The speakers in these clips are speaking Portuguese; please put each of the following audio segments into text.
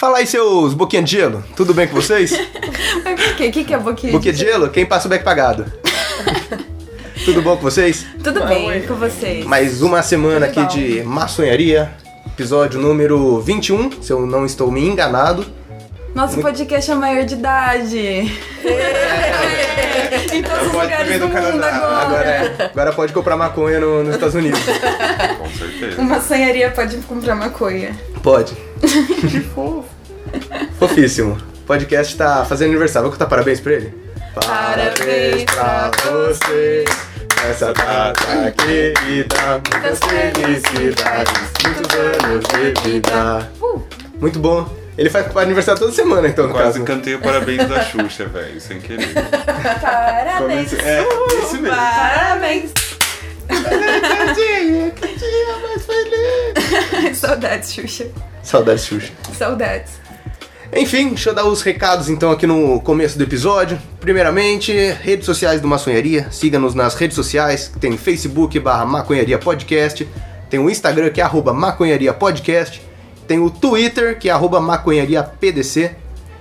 Fala aí, seus boquinha de gelo, tudo bem com vocês? Mas por quê? O que, que é boquinha? Boquinha de gelo, quem passa o beck pagado. tudo bom com vocês? Tudo bem com vocês. Mais uma semana Tudo aqui bom. de maçonharia, episódio número 21, se eu não estou me enganado. Nosso podcast é maior de idade. em todos os lugares ver do no mundo Canadá. agora. Agora, é, agora pode comprar maconha no- nos Estados Unidos. Com certeza. Uma sanharia pode comprar maconha. Pode. Que fofo. Fofíssimo. O podcast tá fazendo aniversário. Vou contar parabéns pra ele? Parabéns pra você Nessa data querida Muitas felicidades Muitos anos de vida Uh, Muito bom. Ele faz aniversário toda semana, então, no Quase caso. cantei o parabéns da Xuxa, velho, sem querer. parabéns. É, esse mesmo. Parabéns. Tadinha, que dia mais feliz. Saudades, Xuxa. Saudades, Xuxa. Saudades. Enfim, deixa eu dar os recados então aqui no começo do episódio. Primeiramente, redes sociais do Maçonharia. Siga-nos nas redes sociais. Tem Facebook barra Maconharia Podcast. Tem o Instagram que é arroba Maconharia Podcast. Tem o Twitter que é arroba Maconharia PDC.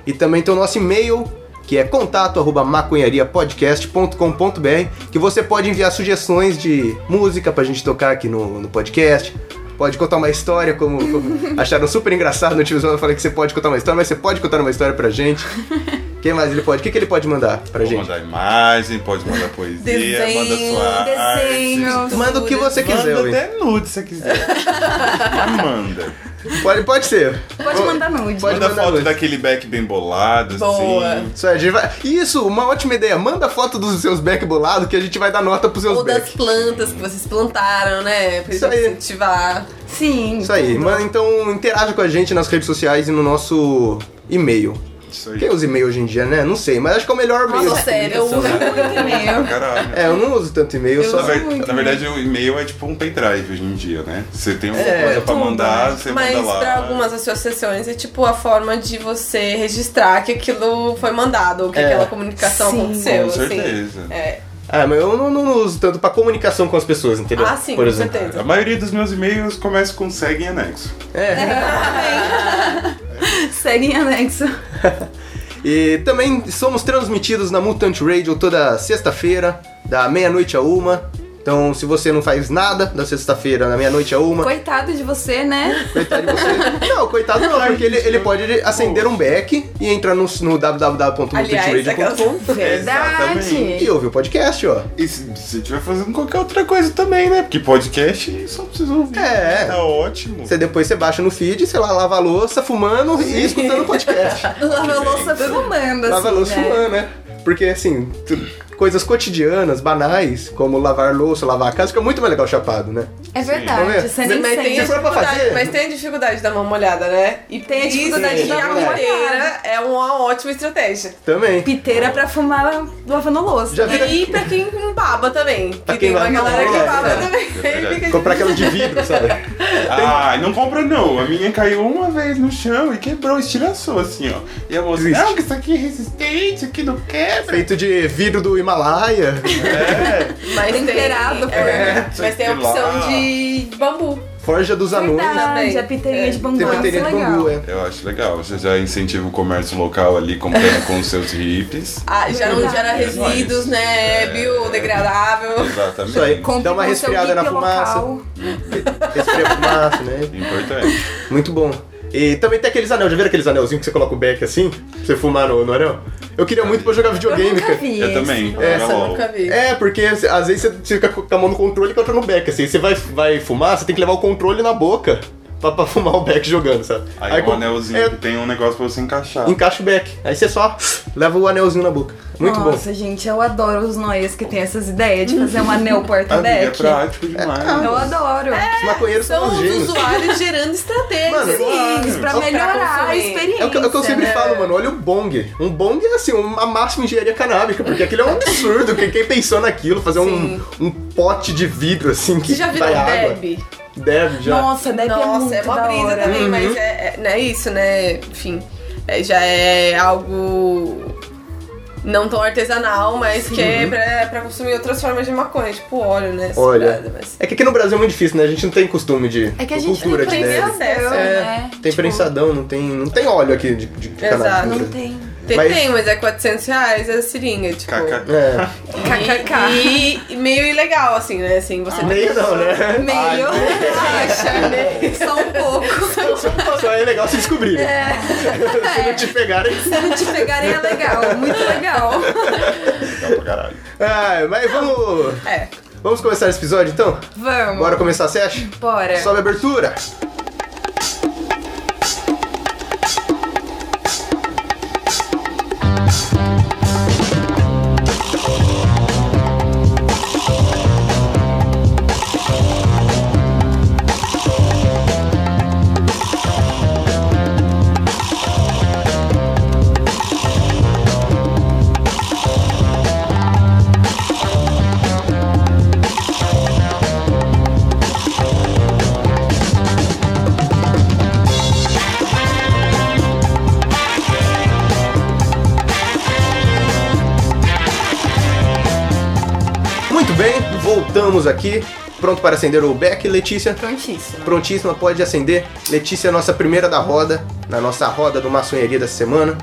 E também tem o nosso e-mail que é contato arroba maconhariapodcast.com.br que você pode enviar sugestões de música pra gente tocar aqui no, no podcast. Pode contar uma história, como, como acharam super engraçado no Tio eu falei que você pode contar uma história, mas você pode contar uma história pra gente. Quem mais ele pode? O que, que ele pode mandar pra Pode gente? mandar imagem, pode mandar poesia, Desenho, manda sua desenho. arte. Manda o que você quiser, Manda até nude se quiser. Mas manda. Pode, pode ser. Pode mandar nude. Pode Manda mandar foto nude. daquele back bem bolado, Boa. assim. Isso, aí, a gente vai... Isso, uma ótima ideia. Manda foto dos seus back bolados que a gente vai dar nota pros seus Ou das back. plantas que vocês plantaram, né? Pra Isso gente aí. incentivar. Sim. Isso aí. tudo. Mano, então interaja com a gente nas redes sociais e no nosso e-mail. Isso aí. Quem usa e-mail hoje em dia, né? Não sei, mas acho que é o melhor e-mail. Nossa, sério, eu uso muito e-mail. Caralho. É, eu não uso tanto e-mail, Eu só. Na, ver- muito na verdade, o e-mail é tipo um pendrive hoje em dia, né? Você tem uma É, coisa pra tudo, mandar, né? você Mas manda lá. pra algumas associações é tipo a forma de você registrar que aquilo foi mandado, ou que É. aquela comunicação Sim. aconteceu. Com assim. certeza. É. Ah, mas eu não, não uso tanto pra comunicação com as pessoas, entendeu? Ah, sim, Por com exemplo. certeza. A maioria dos meus e-mails começa com segue em anexo. É. Segue em anexo. E também somos transmitidos na Mutant Radio toda sexta-feira, da meia-noite a uma. Então, se você não faz nada da sexta-feira, da meia-noite a uma, Coitado de você, né? coitado de você. Não, coitado não, porque ele, ele pode acender um back e entrar no, no www.mutantradio.com Verdade. E ouvir o podcast, ó. E se estiver fazendo qualquer outra coisa também, né? Porque podcast só precisa ouvir. É. Tá ótimo. Você depois você baixa no feed, sei lá, lava a louça, fumando e escutando o podcast. Lava a louça fumando, assim, Lava a louça né? fumando, né? Porque assim, tu- coisas cotidianas, banais, como lavar louça, lavar a casa, fica muito mais legal chapado, né? É verdade, ver? você nem Mas tem, fazer- mas tem a dificuldade de dar uma molhada, né? E Tem a dificuldade isso, de dar e uma a piteira molhada. é uma ótima estratégia. Também. Piteira pra fumar lavando louça. Já vi- E pra quem baba também. Pra que quem tem uma galera que é, baba é. também. É Comprar aquela de vidro, sabe? Ah, não compra não. A minha caiu uma vez no chão e quebrou, estilhaçou assim, ó. E a moça, Existe. não, que isso aqui é resistente, aqui não quebra. Feito de vidro do Himalaia. É. Mas tem, Temperado, é, mas tem a opção lá. De bambu. Forja dos anões. Verdade, também. a piteirinha de bambu. Tem é de bambu, é. Eu acho legal. Você já incentiva o comércio local ali comprando com os seus hippies. Ah, já não gera resíduos, né? Biodegradável. Exatamente. Isso aí. Compre Dá uma resfriada na fumaça. local. Resfria a fumaça, né? Importante. Muito bom. E também tem aqueles anel, já viram aqueles anelzinhos que você coloca o back assim? Pra você fumar no, no anel? Eu queria muito pra jogar Eu videogame, nunca cara. vi Eu também. Nossa, Joga eu nunca vi. É, porque às vezes você fica com a mão no controle e com a outra no back, assim. Você vai, vai fumar, você tem que levar o controle na boca pra, pra fumar o back jogando, sabe? Aí, o com- anelzinho é, que tem um negócio pra você encaixar. encaixa o back. Aí você só leva o anelzinho na boca. Muito bom. Nossa, gente, eu adoro os noias que tem essas ideias de fazer um anel Ah, é porta-deck. prático demais. Eu adoro. Os maconheiros são, São os usuários gerando estratégias. Mano, Sim, pra Pra melhorar a experiência. É o, que, é o que eu sempre né? falo, mano. Olha o bong. Um bong é assim, uma máxima engenharia canábica, porque aquilo é um absurdo. Quem, quem pensou naquilo, fazer um, Sim. um pote de vidro assim que Você já virou vai água. Deve, já. Nossa, deve é Nossa, muito é uma da brisa hora. também, Uhum. mas é, é, não é isso, né? Enfim, é, já é algo não tão artesanal, mas que é pra, pra consumir outras formas de maconha, tipo óleo, né? Olha, mas- é que aqui no Brasil é muito difícil, né? A gente não tem costume de É que a gente cultura tem prensadão, É, né? tem prensadão, não tem, não tem óleo aqui de, de Exato. Não tem. Tem, Mas- tem, mas é 400 reais a seringa, tipo. KK. É, KKK. E, e meio ilegal, assim, né? Assim, você meio não, né? Meio. Acha, Só um pouco. Só é legal se descobrir. É. Se não te pegarem. Se não te pegarem é legal, muito legal. Legal pra caralho. Ah, mas vamos. É. Vamos começar esse episódio então? Vamos. Bora começar a session? Bora. Sobe a abertura. Voltamos aqui. Pronto para acender o beck, Letícia? Prontíssimo. Prontíssima, pode acender. Letícia é a nossa primeira da roda, na nossa roda do maçonharia dessa semana.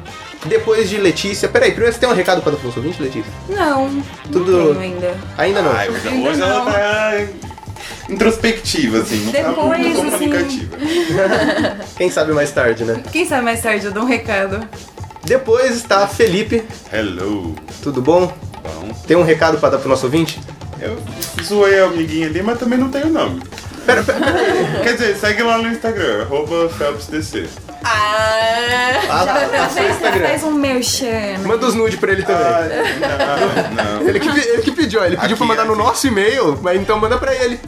Depois de Letícia. Peraí, primeiro você tem um recado para dar pro nosso ouvinte, Letícia? Não, Tudo- não tenho ainda. Ainda não. Ai, hoje, Ainda hoje ela não. tá introspectiva, assim, não tá Depois, muito assim. Quem sabe mais tarde, né? Quem sabe mais tarde eu dou um recado. Depois está Felipe. Hello. Tudo bom? Bom, Tem um recado para dar pro nosso ouvinte? Eu zoei a amiguinha ali, mas também não tenho nome. Pera, pera, pera. Quer dizer, segue lá no Instagram, arroba PhelpsDC. Ah! Ah, Já, tá, já tá, fez, já fez um merchan. Manda os nudes pra ele também. Ah, não, não. Ele que, ele que pediu, ele pediu Aqui, pra mandar no nosso e-mail, mas então manda pra ele.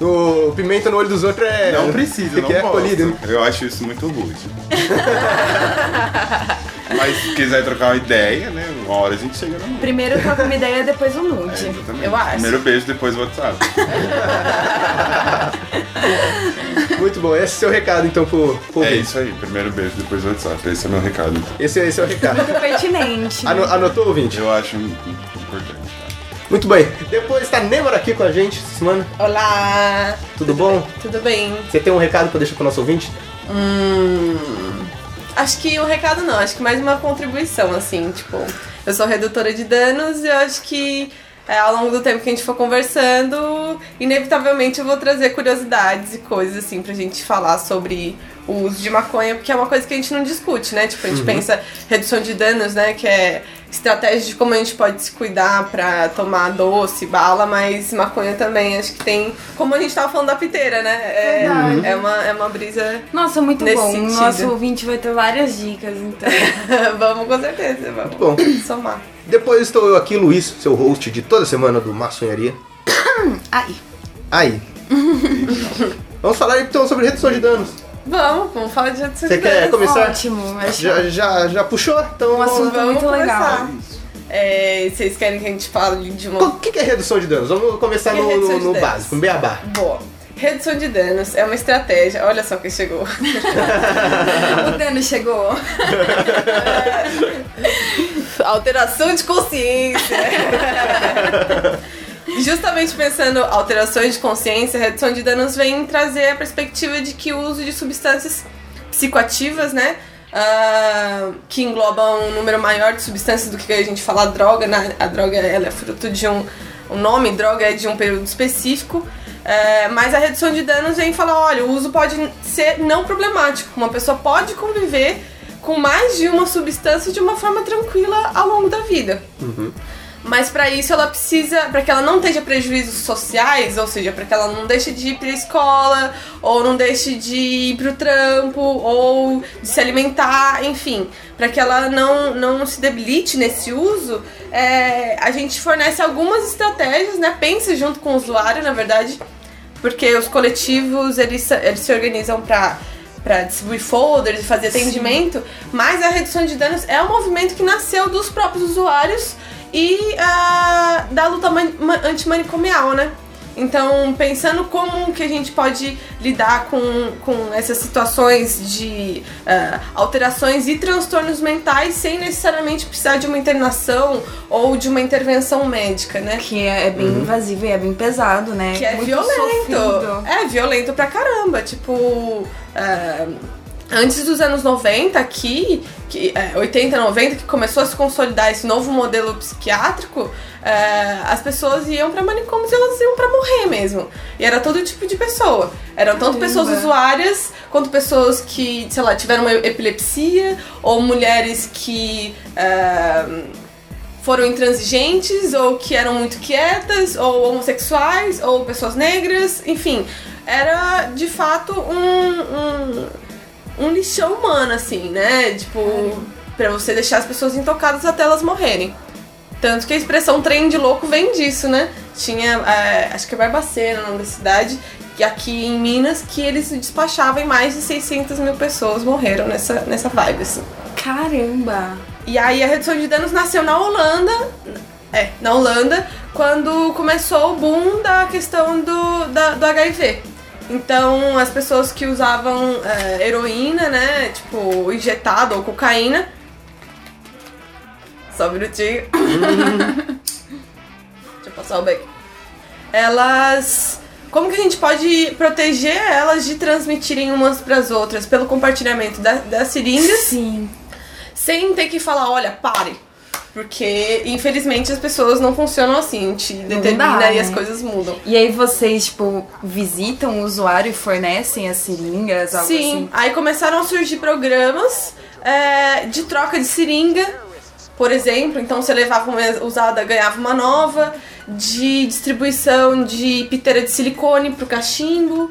O pimenta no olho dos outros é. Não precisa, não é posso. colhido. Eu acho isso muito rude. Mas se quiser trocar uma ideia, né? Uma hora a gente chega no. Primeiro troca uma ideia, depois o nude. Exatamente. Eu acho. Primeiro beijo, depois o WhatsApp. Muito bom, esse é o seu recado então pro, pro É isso aí, primeiro beijo, depois o WhatsApp. Esse é meu recado. então. Esse, esse é o recado. Muito pertinente. Ano- anotou, ouvinte? Eu acho importante. tá? Muito bem. Depois está Nêmora aqui com a gente essa semana. Olá! Tudo bom? Tudo bem? Você tem um recado pra deixar pro nosso ouvinte? Hum. Acho que um recado não, acho que mais uma contribuição, assim, tipo, eu sou redutora de danos e eu acho que é, ao longo do tempo que a gente for conversando, inevitavelmente eu vou trazer curiosidades e coisas assim pra gente falar sobre o uso de maconha, porque é uma coisa que a gente não discute, né? Tipo, a gente pensa redução de danos, né? Que é estratégia de como a gente pode se cuidar pra tomar doce, bala, mas maconha também, acho que tem. Como a gente tava falando da piteira, né? É, Verdade. é, uma, é uma brisa Nossa, muito Nesse bom. sentido. Nosso ouvinte vai ter várias dicas, então. vamos com certeza, vamos Bom. somar. Depois estou eu aqui, Luiz, seu host de toda semana do Maçonharia. Aí. Aí. Vamos falar então sobre redução de danos. Vamos, vamos falar de redução Você de quer danos. começar? Ótimo. Acho Já, já, já puxou? Então. um assunto Vamos muito começar. legal. É, vocês querem que a gente fale de uma. O que que é redução de danos? Vamos começar O que é no, no, no básico, no beabá. Boa. Redução de danos é uma estratégia. Olha só quem chegou. O dano chegou. Alteração de consciência. Justamente pensando alterações de consciência, redução de danos vem trazer a perspectiva de que o uso de substâncias psicoativas, né? ah, que englobam um número maior de substâncias do que a gente fala droga, né? A droga ela é fruto de um. O nome droga é de um período específico. é, mas a redução de danos vem falar, olha, o uso pode ser não problemático. Uma pessoa pode conviver com mais de uma substância de uma forma tranquila ao longo da vida. Mas para isso ela precisa, para que ela não tenha prejuízos sociais, ou seja, para que ela não deixe de ir pra escola, ou não deixe de ir pro trampo, ou de se alimentar, enfim, para que ela não, não se debilite nesse uso, é, a gente fornece algumas estratégias, né? Pensa junto com o usuário, na verdade, porque os coletivos eles, se- eles se organizam para para distribuir folders e fazer atendimento, mas a redução de danos é um movimento que nasceu dos próprios usuários e ah, da luta man- ma- antimanicomial, né? Então, pensando como que a gente pode lidar com, com essas situações de uh, alterações e transtornos mentais sem necessariamente precisar de uma internação ou de uma intervenção médica, né? Que é, é bem invasivo e é bem pesado, né? Que é Muito violento. sofrido. É violento pra caramba. Tipo. uh, Antes dos anos 90 aqui, que, é, 80, 90, que começou a se consolidar esse novo modelo psiquiátrico, é, as pessoas iam pra manicômios e elas iam pra morrer mesmo. E era todo tipo de pessoa. Eram tanto Caramba. pessoas usuárias, quanto pessoas que, sei lá, tiveram uma epilepsia, ou mulheres que é, foram intransigentes, ou que eram muito quietas, ou homossexuais, ou pessoas negras, enfim. Era de fato um- um um lixão humano, assim, né? Tipo, pra você deixar as pessoas intocadas até elas morrerem. Tanto que a expressão trem de louco vem disso, né? Tinha, é, acho que é Barbacena, o nome da cidade, que aqui em Minas, que eles despachavam e mais de 600 mil pessoas morreram nessa, nessa vibe, assim. Caramba! E aí a redução de danos nasceu na Holanda, é, na Holanda, quando começou o boom da questão do, da- do HIV. Então as pessoas que usavam é, heroína, né, tipo, injetada ou cocaína. Só um minutinho. Deixa eu passar o beck. Elas. Como que a gente pode proteger elas de transmitirem umas pras outras pelo compartilhamento da- das seringas? Sim. sem ter que falar, olha, pare. Porque, infelizmente, as pessoas não funcionam assim. Te determina dá, e né? as coisas mudam. E aí vocês, tipo, visitam o usuário e fornecem as seringas, algo Sim, assim? aí começaram a surgir programas é, de troca de seringa, por exemplo. Então, você levava uma usada, ganhava uma nova. De distribuição de piteira de silicone pro cachimbo.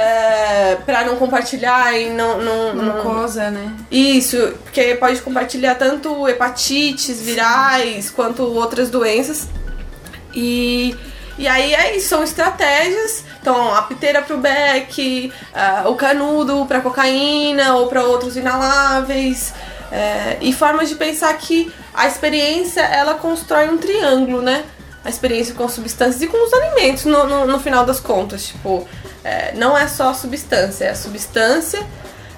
É, pra não compartilhar e não, não, não, Mucosa, né? Isso, porque pode compartilhar tanto hepatites virais quanto outras doenças. E, e aí é isso, são estratégias. Então, a piteira pro beck, ah, o canudo pra cocaína ou pra outros inaláveis. é, e formas de pensar que a experiência ela constrói um triângulo, né? A experiência com substâncias e com os alimentos no, no, no final das contas. Tipo, é, não é só a substância, é a substância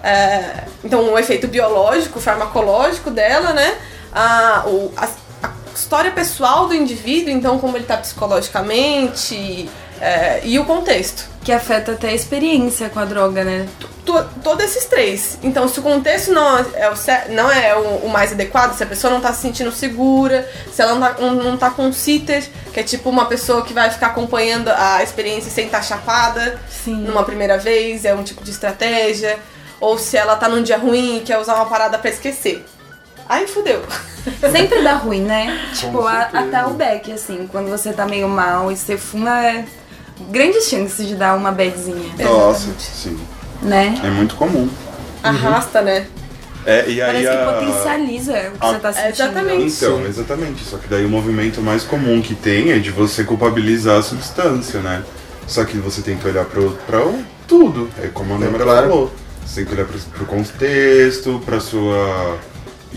é, então, o efeito biológico, farmacológico dela, né? A, o- a, a história pessoal do indivíduo, então, como ele tá psicologicamente é, e o contexto. Que afeta até a experiência com a droga, né? To- Todos esses três. Então, se o contexto não é o, cer- não é o, o mais adequado, se a pessoa não tá se sentindo segura, se ela não tá, um- não tá com um sitter, que é tipo uma pessoa que vai ficar acompanhando a experiência sem estar chapada, Sim. numa primeira vez, é um tipo de estratégia. Ou se ela tá num dia ruim e quer usar uma parada pra esquecer. Aí fudeu. Sempre dá ruim, né? Tipo, a- até o beck, assim, quando você tá meio mal e você fuma, é grandes chances de dar uma badzinha, Nossa, sim. né? É muito comum. Arrasta, né? É, e aí Parece que a... potencializa o que Ah, você tá sentindo. exatamente. Então, exatamente. Só que daí o movimento mais comum que tem é de você culpabilizar a substância, né? Só que você tem que olhar pro, pra o- tudo. É como a Nemra claro. falou. Você tem que olhar pro, pro contexto, pra sua.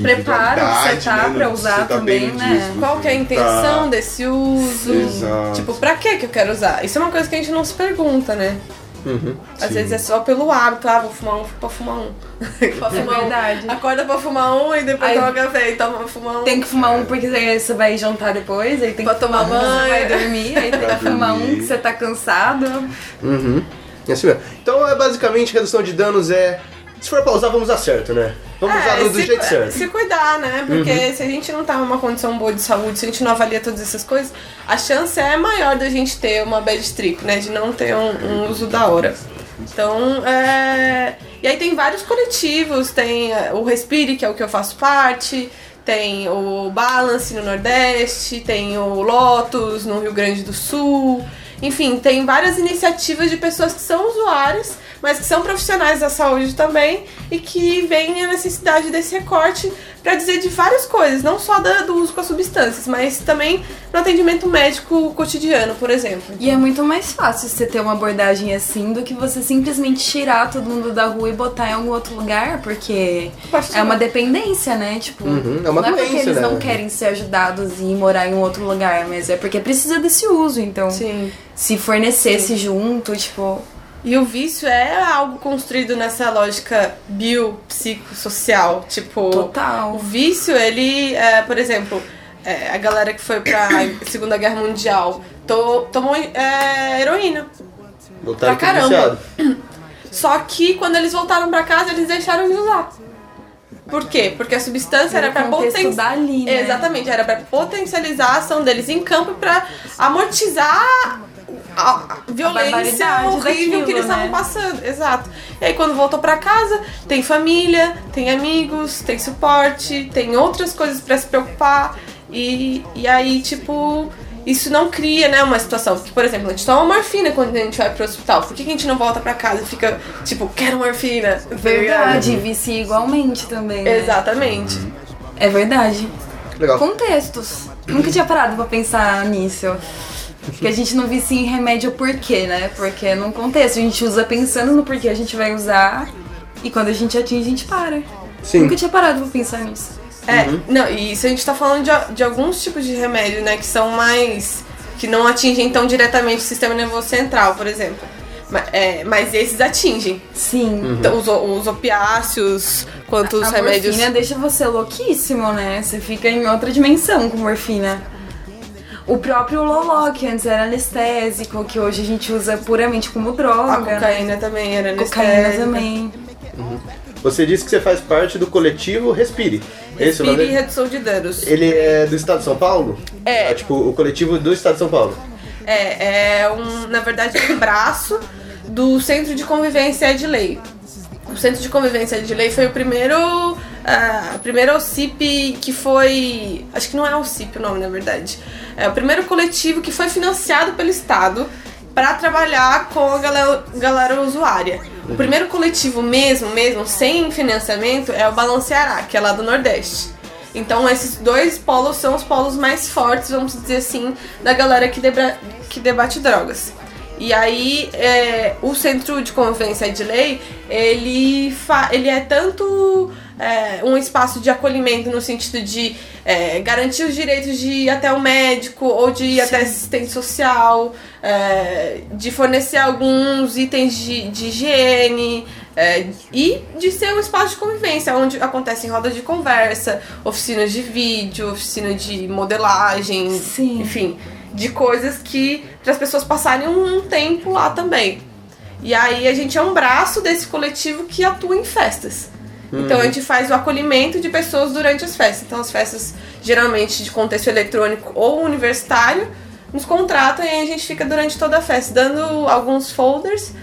Preparo que você tá né? pra usar tá também, né? disso, Qual que é a tá. intenção desse uso? Exato. Tipo, pra que que eu quero usar? Isso é uma coisa que a gente não se pergunta, né? Uhum. Às Sim. vezes é só pelo hábito, ah, vou fumar um pra fumar um. pra fumar verdade. um. Acorda pra fumar um e depois Aí- toma café e toma pra fumar um. Tem que fumar um porque aí você vai jantar depois, aí tem Pra que tomar fumar um, banho. vai dormir, aí tem que fumar um que você tá cansado. Uhum. É assim mesmo. Então, é basicamente, redução de danos é... Se for pra usar, vamos usar certo, né? Vamos usar do, do se, jeito certo. se cuidar, né? Porque Uhum. se a gente não tá numa condição boa de saúde, se a gente não avalia todas essas coisas, a chance é maior da gente ter uma bad trip, né? De não ter um, um uso da hora. Então, é... E aí tem vários coletivos, tem é, o Respire, que é o que eu faço parte, tem o Balance no Nordeste, tem o Lotus no Rio Grande do Sul. Enfim, tem várias iniciativas de pessoas que são usuárias mas que são profissionais da saúde também e que veem a necessidade desse recorte para dizer de várias coisas, não só da- do uso com as substâncias, mas também no atendimento médico cotidiano, por exemplo. E é muito mais fácil você ter uma abordagem assim do que você simplesmente tirar todo mundo da rua e botar em algum outro lugar, porque é uma dependência, né? Tipo, Uhum, é uma não é porque eles né? não querem ser ajudados e morar em um outro lugar, mas é porque precisa desse uso. Então, Sim. se fornecesse junto, tipo, E o vício é algo construído nessa lógica biopsicossocial. Tipo, Total. o vício, ele, é, por exemplo, é, a galera que foi pra Segunda Guerra Mundial to- tomou é, heroína. Voltaram Pra caramba. viciado. Só que quando eles voltaram pra casa, eles deixaram de usar. Por quê? Porque a substância era contexto potencializar. né? Exatamente, era pra potencializar a ação deles em campo e pra amortizar a, a violência barbaridade horrível daquilo, que eles né? estavam passando. Exato. E aí quando voltou pra casa, tem família, tem amigos, tem suporte, tem outras coisas pra se preocupar. E, e aí, tipo, isso não cria, né, uma situação. Porque, por exemplo, a gente toma morfina quando a gente vai pro hospital. Por que, que a gente não volta pra casa e fica, tipo, quero morfina? Verdade, vicia igualmente também. né? Exatamente. É verdade. Legal. Contextos. Nunca tinha parado pra pensar nisso. Que a gente não vicia em remédio por quê, né? Porque num contexto. A gente usa pensando no porquê a gente vai usar. E quando a gente atinge, a gente para. Sim. Nunca tinha parado pra pensar nisso. É, não, e isso a gente tá falando de, de alguns tipos de remédio, né, que são mais. que não atingem tão diretamente o sistema nervoso central, por exemplo. Ma- é, mas esses atingem. Sim. Então, os, os opiáceos, quanto os a remédios. morfina deixa você louquíssimo, né? Você fica em outra dimensão com morfina. O próprio Loló, que antes era anestésico, que hoje a gente usa puramente como droga. A cocaína também era Cocaína anestésica. também. Você disse que você faz parte do coletivo Respire. Esse é o Respire e redução de danos. Ele é do estado de São Paulo? É. tipo, o coletivo do estado de São Paulo. É, é um, na verdade, um braço do Centro de Convivência Edley. O Centro de Convivência Edley foi o primeiro, o primeiro OCIP que foi, acho que não é OCIP o nome, na verdade. É o primeiro coletivo que foi financiado pelo Estado para trabalhar com a galera, galera usuária. O primeiro coletivo mesmo, mesmo, sem financiamento, é o Balanceará, que é lá do Nordeste. Então esses dois polos são os polos mais fortes, vamos dizer assim, da galera que, debra- que debate drogas. E aí é, o Centro de Convivência de Lei, ele, fa ele é tanto é, um espaço de acolhimento no sentido de é, garantir os direitos de ir até o médico ou de ir até assistente social, é, de fornecer alguns itens de, de higiene, é, e de ser um espaço de convivência, onde acontecem rodas de conversa, oficinas de vídeo, oficina de modelagem, Sim. enfim, de coisas que para as pessoas passarem um tempo lá também. E aí a gente é um braço desse coletivo que atua em festas. Então a gente faz o acolhimento de pessoas durante as festas. Então as festas geralmente de contexto eletrônico ou universitário nos contratam e a gente fica durante toda a festa dando alguns folders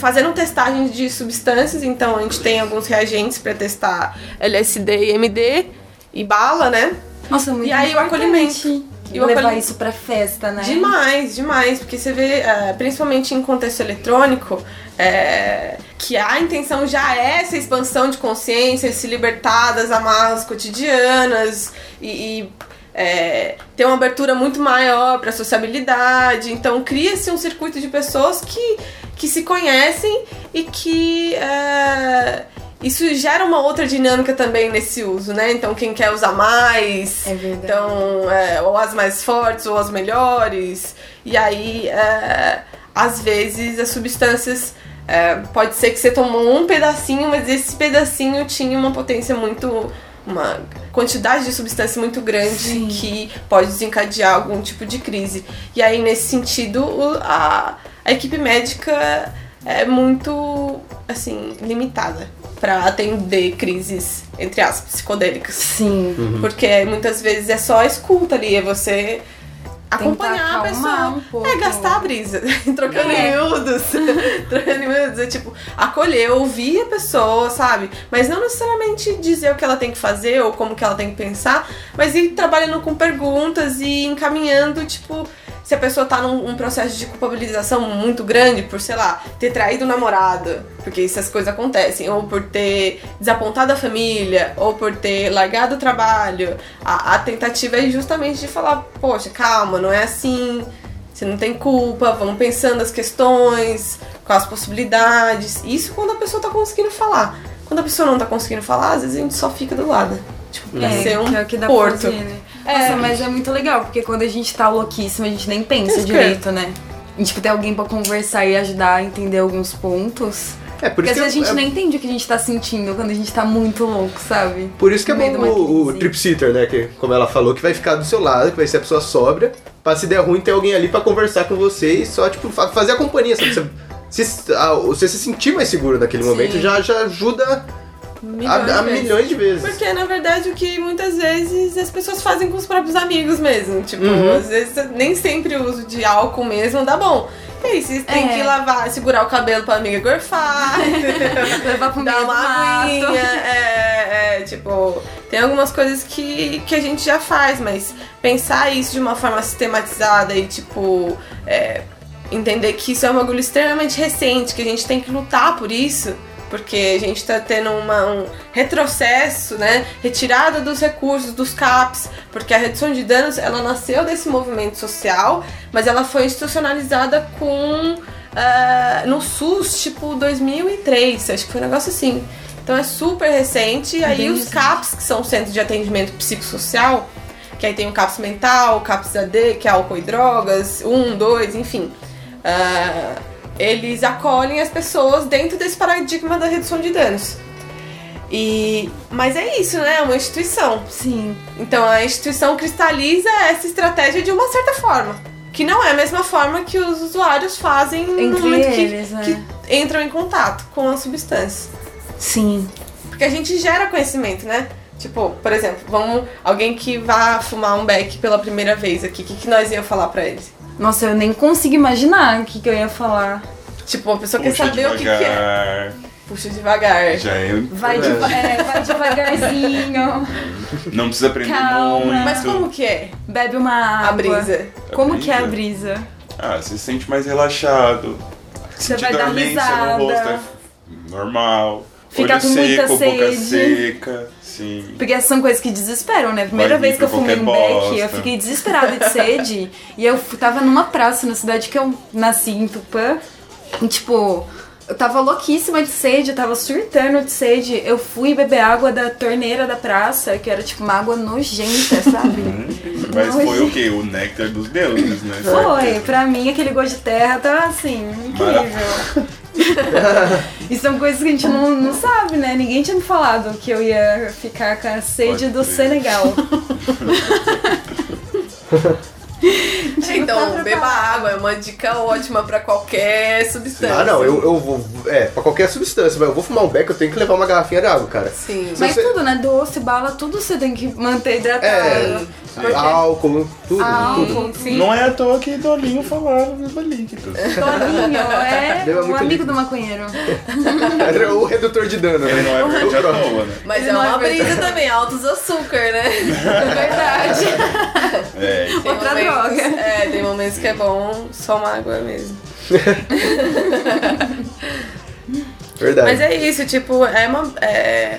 fazendo testagem de substâncias, então a gente tem alguns reagentes para testar LSD e MD e bala, né? Nossa, muito E aí o acolhimento. E levar isso pra festa, né? Demais, demais, porque você vê, é, principalmente em contexto eletrônico, é, que a intenção já é essa expansão de consciência, se libertar das amarras cotidianas e, e, é, ter uma abertura muito maior para sociabilidade. Então cria-se um circuito de pessoas que, que se conhecem e que é, isso gera uma outra dinâmica também nesse uso, né? Então quem quer usar mais, É então é, ou as mais fortes ou as melhores. E aí, é, às vezes, as substâncias. é, pode ser que você tomou um pedacinho, mas esse pedacinho tinha uma potência muito. uma quantidade de substância muito grande Sim. que pode desencadear algum tipo de crise. E aí, nesse sentido, a, a equipe médica é muito, assim, limitada para atender crises, entre aspas, psicodélicas. Sim. Porque muitas vezes é só a escuta ali, é você acompanhar a pessoa. um pouco. É gastar a brisa, trocando É. em miúdos. trocando miúdos, é tipo, acolher, ouvir a pessoa, sabe? Mas não necessariamente dizer o que ela tem que fazer ou como que ela tem que pensar, mas ir trabalhando com perguntas e encaminhando, tipo, se a pessoa tá num um processo de culpabilização muito grande por, sei lá, ter traído o namorado, porque essas coisas acontecem, ou por ter desapontado a família, ou por ter largado o trabalho, a, a tentativa é justamente de falar, poxa, calma, não é assim, você não tem culpa, vamos pensando as questões, com as possibilidades. Isso quando a pessoa tá conseguindo falar. Quando a pessoa não tá conseguindo falar, às vezes a gente só fica do lado. Tipo, pra ser um que é o que dá porto. fazer, né? É. Nossa, mas é muito legal, porque quando a gente tá louquíssima, a gente nem pensa que direito, né? E, tipo, ter alguém pra conversar e ajudar a entender alguns pontos. É, por Porque isso às que vezes a gente é, nem entende o que a gente tá sentindo quando a gente tá muito louco, sabe? Por isso que é bom o, o trip sitter, né? Que, como ela falou, que vai ficar do seu lado, que vai ser a pessoa sóbria. Pra se der ruim, ter alguém ali pra conversar com você e só, tipo, fa- fazer a companhia, sabe? Você, se, a- você se sentir mais seguro naquele momento já, já ajuda Milhões a, a de vezes. milhões de vezes. Porque, na verdade, o que muitas vezes as pessoas fazem com os próprios amigos mesmo. Tipo, Uhum. às vezes nem sempre o uso de álcool mesmo dá bom. E aí, você tem É. que lavar, segurar o cabelo pra amiga gorfar, Levar pro dar uma aguinha. É, é, tipo, tem algumas coisas que, que a gente já faz, mas pensar isso de uma forma sistematizada e, tipo, é, entender que isso é um bagulho extremamente recente, que a gente tem que lutar por isso, porque a gente tá tendo uma, um retrocesso, né? Retirada dos recursos, dos CAPs, porque a redução de danos ela nasceu desse movimento social, mas ela foi institucionalizada com. ah, no SUS, tipo 2003, acho que foi um negócio assim. Então é super recente, e aí os. CAPs, que são Centros de Atendimento Psicossocial, que aí tem o CAPS mental, o CAPS AD, que é álcool e drogas, um, dois, enfim. Ah, eles acolhem as pessoas dentro desse paradigma da redução de danos. E, mas é isso, né? É uma instituição. Sim. Então a instituição cristaliza essa estratégia de uma certa forma. Que não é a mesma forma que os usuários fazem no Entre momento que- eles, né? que entram em contato com a substância. Sim. Porque a gente gera conhecimento, né? Tipo, por exemplo, vamos. Alguém que vá fumar um beck pela primeira vez aqui, o que, que nós ia falar pra eles? Nossa, eu nem consigo imaginar o que, que eu ia falar. Tipo, a pessoa quer Puxa saber o que, que é. devagar. Puxa devagar. Já é. Vai, deva- é, vai devagarzinho, Não precisa aprender Calma. muito. Mas como que é bebe uma água. a brisa? Como A que é a brisa? brisa? Ah, você se sente mais relaxado. Você vai dar risada. no rosto é normal. Fica Olho com muita seco, boca sede. seca. Sim. Porque são coisas que desesperam, né? Primeira Vai vez que eu fumei um beck, eu fiquei desesperada de sede. e eu tava numa praça na cidade que eu nasci, em Tupã. E, tipo, eu tava louquíssima de sede, eu tava surtando de sede. Eu fui beber água da torneira da praça, que era, tipo, uma água nojenta, sabe? Mas foi o quê? O néctar dos deuses, né? Foi, pra mim aquele gosto de terra tá assim, incrível. e são coisas que a gente não, não sabe, né? Ninguém tinha me falado que eu ia ficar com a sede Pode do crer. Senegal. Então, tá beba água, é uma dica ótima pra qualquer substância. Ah, não, eu, eu vou. É, pra qualquer substância, mas eu vou fumar um beck, eu tenho que levar uma garrafinha de água, cara. Sim. Se Mas você- tudo, né? Doce, bala, tudo você tem que manter hidratado. É, Porque- álcool, tudo, tudo. Álcool, sim. Não é à toa que Dolinho falaram beba líquido. Toninho, é Beba o muito amigo líquido. do maconheiro. Era o redutor de dano, Ele né? não é verde à toa, né? Mas Ele é não é uma brisa também, altos açúcar, né? Verdade. É, Outra momentos- droga. É, tem momentos que é bom só uma água mesmo. Verdade. Mas é isso, tipo, é uma. é,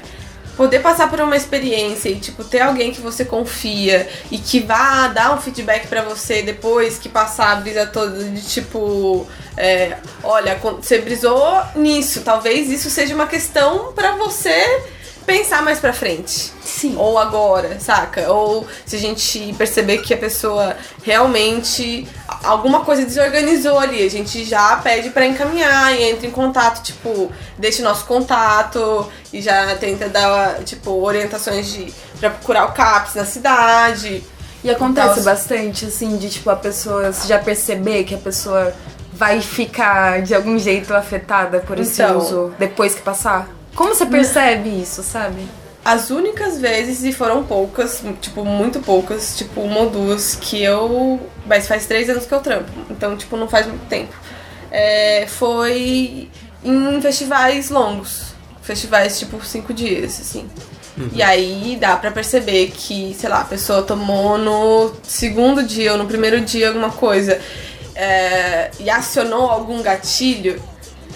poder passar por uma experiência e, tipo, ter alguém que você confia e que vá dar um feedback pra você depois que passar a brisa toda de tipo. é, olha, você brisou nisso, talvez isso seja uma questão pra você pensar mais pra frente. Sim. Ou agora, saca? Ou se a gente perceber que a pessoa realmente alguma coisa desorganizou ali, a gente já pede pra encaminhar e entra em contato, tipo, deixa o nosso contato e já tenta dar, tipo, orientações de para procurar o CAPS na cidade. E acontece Nossa. bastante, assim, de tipo a pessoa já perceber que a pessoa vai ficar de algum jeito afetada por esse Então. uso depois que passar. Como você percebe isso, sabe? As únicas vezes, e foram poucas, tipo, muito poucas, tipo, uma ou duas, que eu. Mas faz três anos que eu trampo, então, tipo, não faz muito tempo. É, foi em festivais longos. Festivais, tipo, cinco dias, assim. E aí dá pra perceber que, sei lá, a pessoa tomou no segundo dia ou no primeiro dia alguma coisa é, e acionou algum gatilho,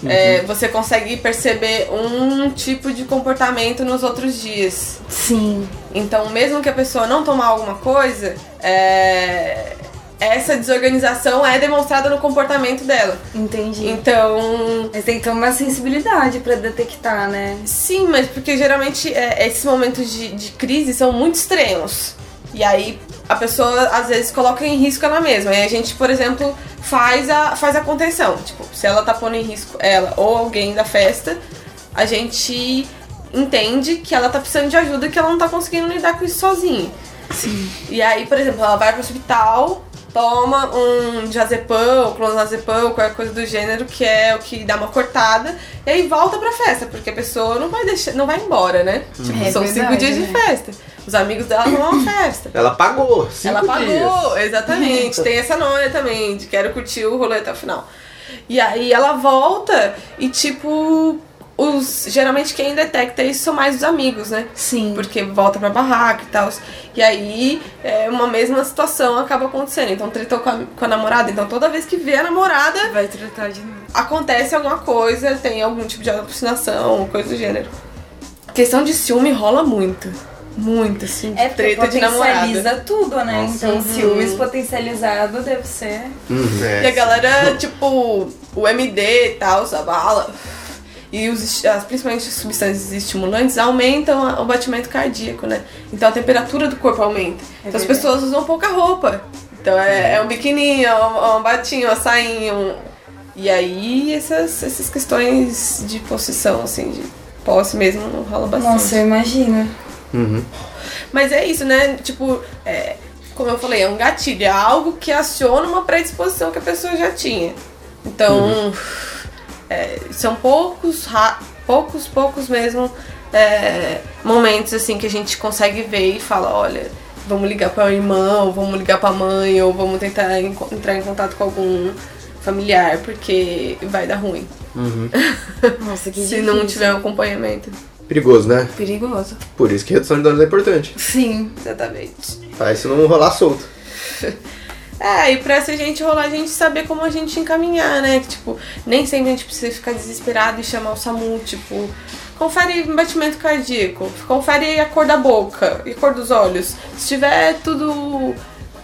é, você consegue perceber um tipo de comportamento nos outros dias. Sim. Então, mesmo que a pessoa não tomar alguma coisa, é, essa desorganização é demonstrada no comportamento dela. Entendi. Então, Mas tem que ter uma sensibilidade pra detectar, né? sim, mas porque geralmente é, esses momentos de, de crise são muito extremos. E aí a pessoa às vezes coloca em risco ela mesma. E a gente, por exemplo, faz a, faz a contenção. Tipo, se ela tá pondo em risco ela ou alguém da festa, a gente entende que ela tá precisando de ajuda que ela não tá conseguindo lidar com isso sozinha. Sim. E aí, por exemplo, ela vai pro hospital, toma um diazepam, clonazepam, qualquer coisa do gênero, que é o que dá uma cortada, e aí volta pra festa, porque a pessoa não vai deixar, não vai embora, né? Tipo, É são verdade, cinco dias de né? festa. Os amigos dela vão a uma festa. Ela pagou, cinco Ela pagou, dias. exatamente. Tem essa noia também, de quero curtir o rolê até o final. E aí ela volta e, tipo, os geralmente quem detecta isso são mais os amigos, né? Sim. Porque volta pra barraca e tal. E aí, é, uma mesma situação acaba acontecendo. Então, tretou com a, com a namorada. Então, toda vez que vê a namorada, Vai tratar de novo. acontece alguma coisa, tem algum tipo de alucinação, coisa do gênero. Questão de ciúme rola muito. Muito, assim, de É treta de namorada. potencializa tudo, né? Nossa. Então, Uhum. ciúmes potencializado deve ser. Uhum. É. E a galera, tipo, o MD e tal, a bala, e os, as, principalmente as substâncias estimulantes aumentam a- o batimento cardíaco, né? Então a temperatura do corpo aumenta. É então as pessoas usam pouca roupa. Então é, é um biquininho, é um, é um batinho, uma sainha. um- E aí essas, essas questões de possessão, assim, de posse mesmo, rola bastante. Nossa, eu imagino. Uhum. Mas é isso, né? Tipo, é, como eu falei, é um gatilho, é algo que aciona uma predisposição que a pessoa já tinha. Então, é, são poucos, poucos, poucos mesmo é, momentos assim que a gente consegue ver e fala, olha, vamos ligar para o irmão, vamos ligar para a mãe, ou vamos tentar entrar em contato com algum familiar, porque vai dar ruim. Uhum. Nossa, que se difícil. não tiver um acompanhamento. Perigoso, né? Perigoso. Por isso que redução de danos é importante. Sim. Exatamente. Pra isso não rolar solto. É, e pra essa gente rolar, a gente saber como a gente encaminhar, né? Que, tipo, nem sempre a gente precisa ficar desesperado e chamar o SAMU, tipo, confere batimento cardíaco, confere a cor da boca e a cor dos olhos. Se tiver tudo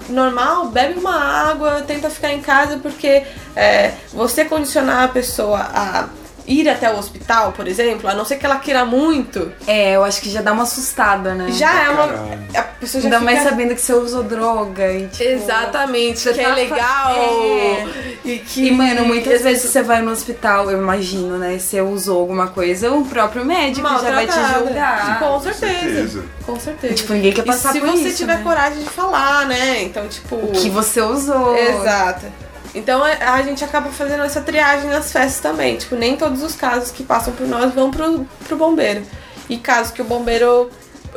normal, bebe uma água, tenta ficar em casa, porque é, você condicionar a pessoa a ir até o hospital, por exemplo, a não ser que ela queira muito, É, eu acho que já dá uma assustada, né? já é uma. Caralho. A pessoa já Ainda fica... mais sabendo que você usou droga e tipo... Exatamente, Você que é tá fa- legal. É. E que. E, mano, muitas vezes você vai no hospital, eu imagino, né? Você usou alguma coisa, o próprio médico já vai te julgar. Com certeza. certeza. Com certeza. Tipo, ninguém quer e passar se por você isso, tiver né? coragem de falar, né? Então, tipo. Que você usou. Exato. Então é- a gente acaba fazendo essa triagem nas festas também. Tipo, nem todos os casos que passam por nós vão pro, pro bombeiro. E casos que o bombeiro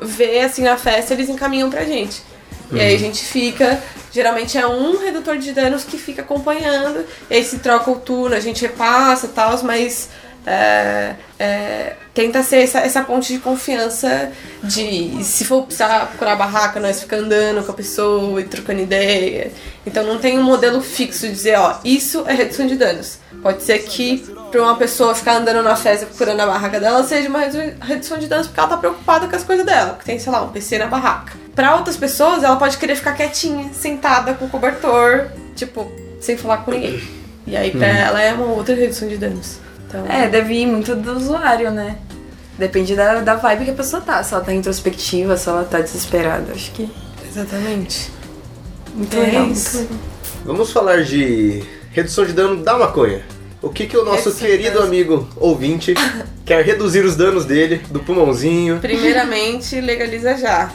vê assim na festa, eles encaminham pra gente. E aí a gente fica. Geralmente é um redutor de danos que fica acompanhando. E aí se troca o turno, a gente repassa e tal, mas. É, é, tenta ser essa, essa ponte de confiança de se for precisar procurar barraca, nós ficar andando com a pessoa e trocando ideia. Então não tem um modelo fixo de dizer, ó, isso é redução de danos. Pode ser que pra uma pessoa ficar andando na festa procurando a barraca dela seja uma redu- redução de danos porque ela tá preocupada com as coisas dela, que tem, sei lá, um PC na barraca. Pra outras pessoas, ela pode querer ficar quietinha, sentada com o cobertor, tipo, sem falar com ninguém. E aí pra ela é uma outra redução de danos. Então, É, deve ir muito do usuário, né? Depende da, da vibe que a pessoa tá. Se ela tá introspectiva, se ela tá desesperada. Acho que exatamente. muito É legal. isso. muito legal. Vamos falar de redução de dano da maconha. O que, que o nosso Redução querido amigo ouvinte quer reduzir os danos dele, do pulmãozinho? Primeiramente, legaliza já.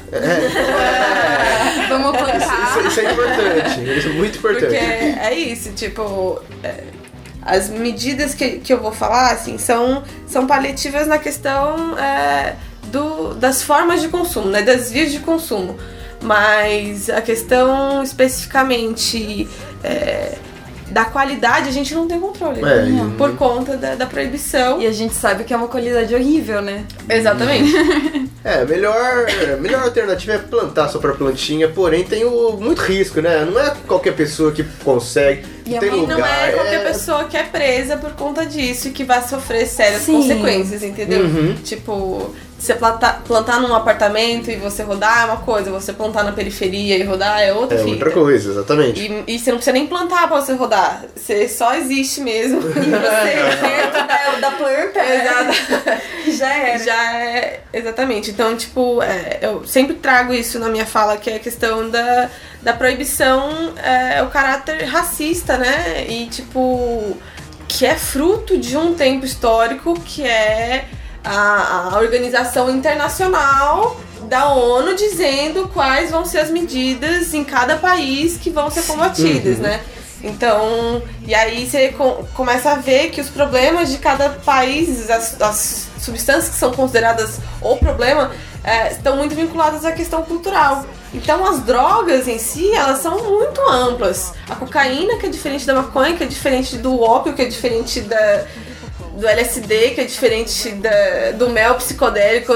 Vamos Isso, plantar. isso é importante, isso é muito importante. Porque é isso, tipo. é, as medidas que, que eu vou falar, assim, são, são paliativas na questão é, do, das formas de consumo, né? Das vias de consumo. Mas a questão especificamente é, da qualidade a gente não tem controle. É, e- Por conta da, da proibição. E a gente sabe que é uma qualidade horrível, né? Exatamente. É, melhor, melhor alternativa é plantar sua própria plantinha, porém tem o, muito risco, né? Não é qualquer pessoa que consegue. E é tem uma- E lugar. não é qualquer é- pessoa que é presa por conta disso e que vai sofrer sérias Sim. consequências, entendeu? Uhum. Tipo, você plantar, plantar num apartamento e você rodar é uma coisa, você plantar na periferia e rodar é outra É fita. outra coisa, exatamente. E, e você não precisa nem plantar pra você rodar. Você só existe mesmo. E você Perto da, da planta, Exato. já era. Já é. Exatamente. Então, tipo, é, eu sempre trago isso na minha fala, que é a questão da, da proibição, é, o caráter racista, né? E, tipo, que é fruto de um tempo histórico que é a, a organização internacional da ONU dizendo quais vão ser as medidas em cada país que vão ser combatidas, né? Então, e aí você co- começa a ver que os problemas de cada país, as, as substâncias que são consideradas o problema, é, estão muito vinculadas à questão cultural. Então, as drogas em si, elas são muito amplas. A cocaína, que é diferente da maconha, que é diferente do ópio, que é diferente da, do LSD, que é diferente da, do mel psicodélico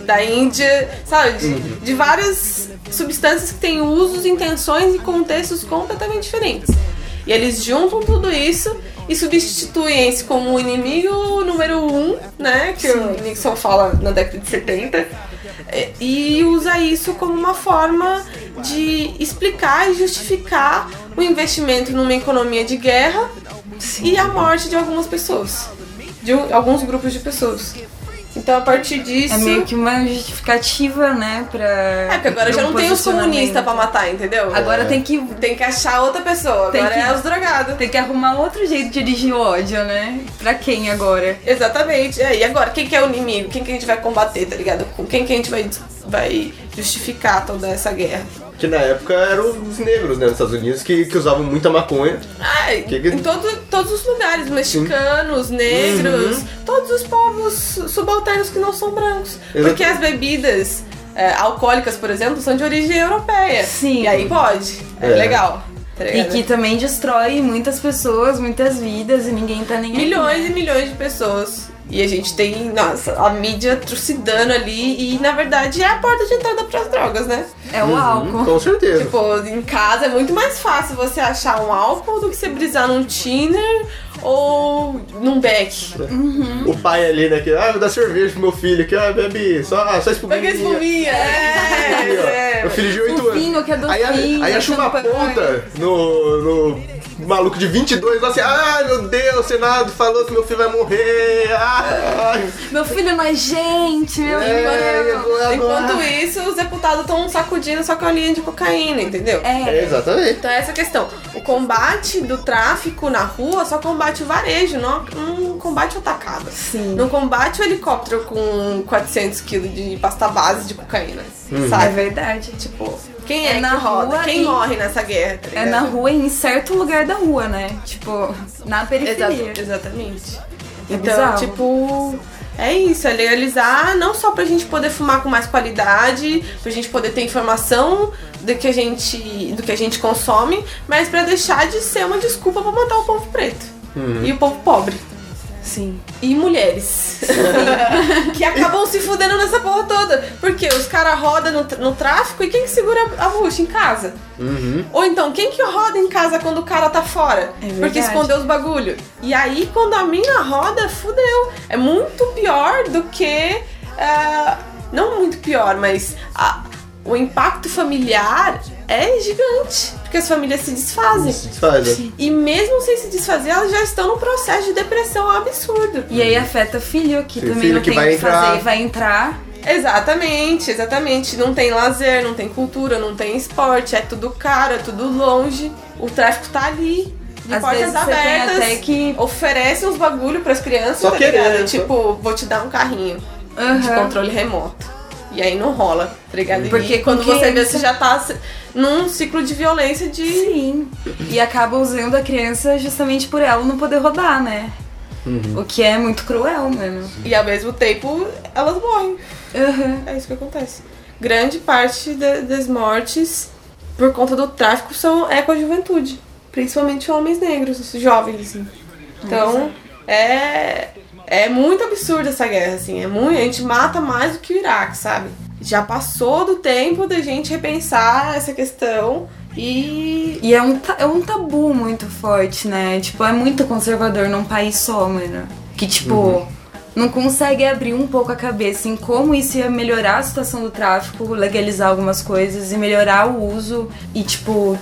da Índia, sabe? De, de várias substâncias que têm usos, intenções e contextos completamente diferentes. E eles juntam tudo isso e substituem esse como o inimigo número um, né? Que o Nixon fala na década de 70. é, E usa isso como uma forma de explicar e justificar o investimento numa economia de guerra e a morte de algumas pessoas. De alguns grupos de pessoas. Então, a partir disso. É meio que uma justificativa, né, pra... É, porque agora já não tem os comunistas pra matar, entendeu? Agora tem que, Tem que achar outra pessoa. Tem Agora que- é os drogados. tem que arrumar outro jeito de dirigir o ódio, né? Pra quem agora? Exatamente. É, e agora, quem que é o inimigo? Quem que a gente vai combater, tá ligado? Com quem que a gente vai, vai justificar toda essa guerra? Que na época eram os negros, né, nos Estados Unidos, que, que usavam muita maconha. Ai, Que que- Em todo, todos os lugares, mexicanos, negros, Uhum. todos os povos subalternos que não são brancos. Exato. Porque as bebidas é, alcoólicas, por exemplo, são de origem europeia. Sim. E aí pode. É, É. legal. tá E que também destrói muitas pessoas, muitas vidas e ninguém tá nem aí, milhões né? e milhões de pessoas. E a gente tem, nossa, a mídia trucidando ali e na verdade é a porta de entrada pras drogas, né? É o álcool. Com certeza. Tipo, em casa é muito mais fácil você achar um álcool do que você brisar num thinner ou num beck. O pai ali, né, que, ah, vou dar cerveja pro meu filho, que, ah, bebe só, só espuminha. Pega espuminha. Aqui, ó, É, Meu filho de 8 anos. Que é Aí, docinho, aí acha uma ponta no, no maluco de 22 lá assim, ai meu Deus, o Senado falou que meu filho vai morrer. Ai, Meu filho não é gente, meu É, agora- Enquanto isso, os deputados estão sacudindo sacolinha de cocaína, entendeu? é, É, exatamente. Então é essa a questão. O combate do tráfico na rua só combate o varejo, não, não combate o atacado. sim. Não combate o helicóptero com 400 kg de pasta base de cocaína, É sabe? verdade. Tipo, quem é, É que na roda? rua Quem e- morre nessa guerra? tá É na rua e em certo lugar da rua, né? Tipo, na periferia. Exato, exatamente. É então, bizarro. tipo, é isso, é legalizar não só pra gente poder fumar com mais qualidade, pra gente poder ter informação do que a gente, do que a gente consome, mas pra deixar de ser uma desculpa pra matar o povo preto e o povo pobre. Sim. E mulheres. que acabam se fudendo nessa porra toda. Porque os caras rodam no, no tráfico e quem que segura a bucha em casa? Uhum. Ou então, quem que roda em casa quando o cara tá fora? É porque escondeu os bagulho. E aí, quando a mina roda, fudeu. É muito pior do que. ah, não muito pior, mas a- o impacto familiar é gigante. Porque as famílias se desfazem. Se desfaz, né? E mesmo sem se desfazer, elas já estão no processo de depressão absurdo. E aí afeta filho, que Sim, também filho não que tem o vai que fazer entrar. e vai entrar. Exatamente, exatamente. Não tem lazer, não tem cultura, não tem esporte, é tudo caro, é tudo longe. O tráfico tá ali. De Às portas vezes você tem abertas. até que. Oferece uns bagulho pras crianças, Só tá querendo. Tipo, vou te dar um carrinho de Aham. controle remoto. E aí não rola, tá ligado? Porque e quando você vê, você já tá num ciclo de violência de. Sim. E acaba usando a criança justamente por ela não poder rodar, né? Uhum. O que é muito cruel, mano. E ao mesmo tempo elas morrem. Aham. É isso que acontece. Grande parte da- das mortes por conta do tráfico são, é com a juventude. principalmente homens negros, jovens, assim. Então, é. É muito absurda essa guerra, assim. É muito, a gente mata mais do que o Iraque, sabe? Já passou do tempo da gente repensar essa questão e. E é um, é um tabu muito forte, né? Tipo, é muito conservador num país só, mano. Que, tipo, não consegue abrir um pouco a cabeça em como isso ia melhorar a situação do tráfico, legalizar algumas coisas e melhorar o uso e, tipo,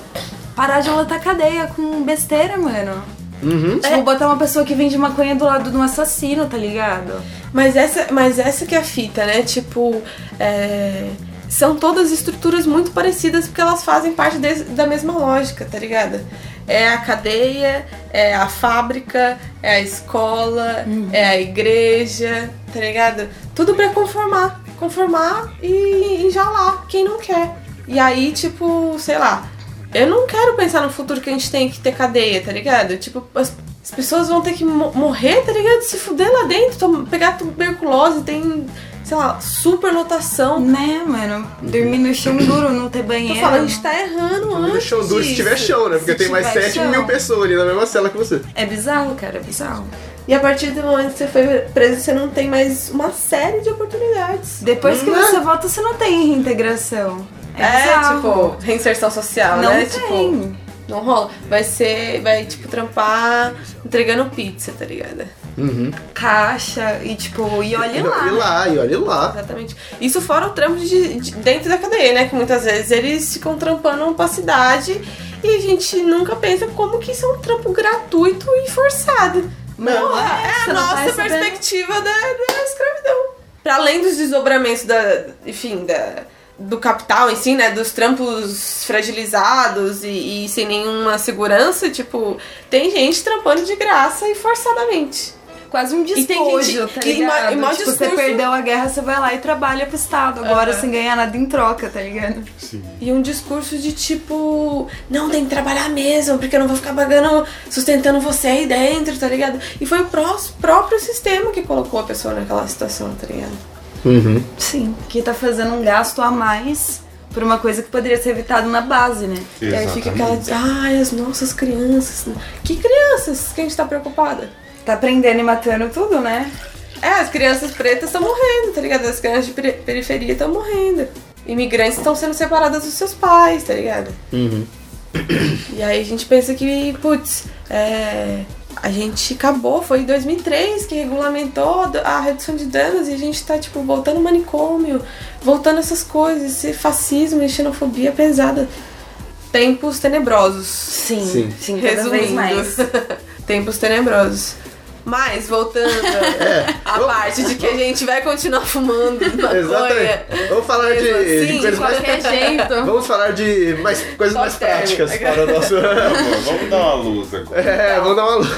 parar de lotar cadeia com besteira, mano. Uhum. Tipo, botar uma pessoa que vende maconha do lado de um assassino, tá ligado? Mas essa, mas essa que é a fita, né? Tipo, é, são todas estruturas muito parecidas porque elas fazem parte des- da mesma lógica, tá ligado? É a cadeia, é a fábrica, é a escola, é a igreja, tá ligado? Tudo pra conformar. Conformar e enjalar quem não quer. E aí, tipo, sei lá, eu não quero pensar no futuro que a gente tem que ter cadeia, tá ligado? Tipo, as, as pessoas vão ter que mo- morrer, tá ligado? Se fuder lá dentro, tom- pegar tuberculose, tem, sei lá, superlotação. Né, mano? Dormir no chão duro, não ter Tô banheiro. falando, a gente tá errando No antes. chão duro se tiver chão, né? Porque Se tem mais tiver 7 chão. mil pessoas ali na mesma cela que você. É bizarro, cara, é bizarro. E a partir do momento que você foi preso, você não tem mais uma série de oportunidades. Depois que Não é? você volta, você não tem reintegração. É, É, tipo, reinserção social, não né? tem. Tipo, não rola. Vai ser, vai, tipo, trampar entregando pizza, tá ligado? Uhum. Caixa e tipo, e olha lá. E lá, e olha lá. Exatamente. Isso fora o trampo de, de- dentro da cadeia, né? Que muitas vezes eles ficam trampando uma cidade e a gente nunca pensa como que isso é um trampo gratuito e forçado. Não, Porra, é, é a não nossa perspectiva da, da escravidão. Para além dos desdobramentos da, enfim, da, do capital em si, né? Dos trampos fragilizados e, e sem nenhuma segurança, tipo, tem gente trampando de graça e forçadamente. Quase um tem despojo, gente- tá e ligado? e mó tipo, você discurso- perdeu a guerra, você vai lá e trabalha pro Estado agora Aham. sem ganhar nada em troca, tá ligado? Sim. E um discurso de tipo, não, tem que trabalhar mesmo, porque eu não vou ficar pagando, sustentando você aí dentro, tá ligado? E foi o pró- próprio sistema que colocou a pessoa naquela situação, tá ligado? Uhum. Sim. Que tá fazendo um gasto a mais por uma coisa que poderia ser evitado na base, né? E aí fica aquela, ai, as nossas crianças. Que crianças que a gente tá preocupada? Tá prendendo e matando tudo, né? É, as crianças pretas estão morrendo, tá ligado? As crianças de peri- periferia estão morrendo. Imigrantes estão sendo separadas dos seus pais, tá ligado? Uhum. E aí a gente pensa que, putz, é, a gente acabou, foi em 2003 que regulamentou a redução de danos e a gente tá, tipo, voltando manicômio, voltando essas coisas, esse fascismo e xenofobia pesada. Tempos tenebrosos. Sim, Sim. sim, cada vez Resumindo, mais. tempos tenebrosos. Mas, voltando à Vamos- parte de que a gente vai continuar fumando maconha. Exatamente. Vamos falar de, Mesmo de assim, coisas mais. qualquer jeito. Vamos falar de mais, coisas Só mais término. práticas para o nosso. Vamos, vamos dar uma luz agora. É, vamos dar uma luz.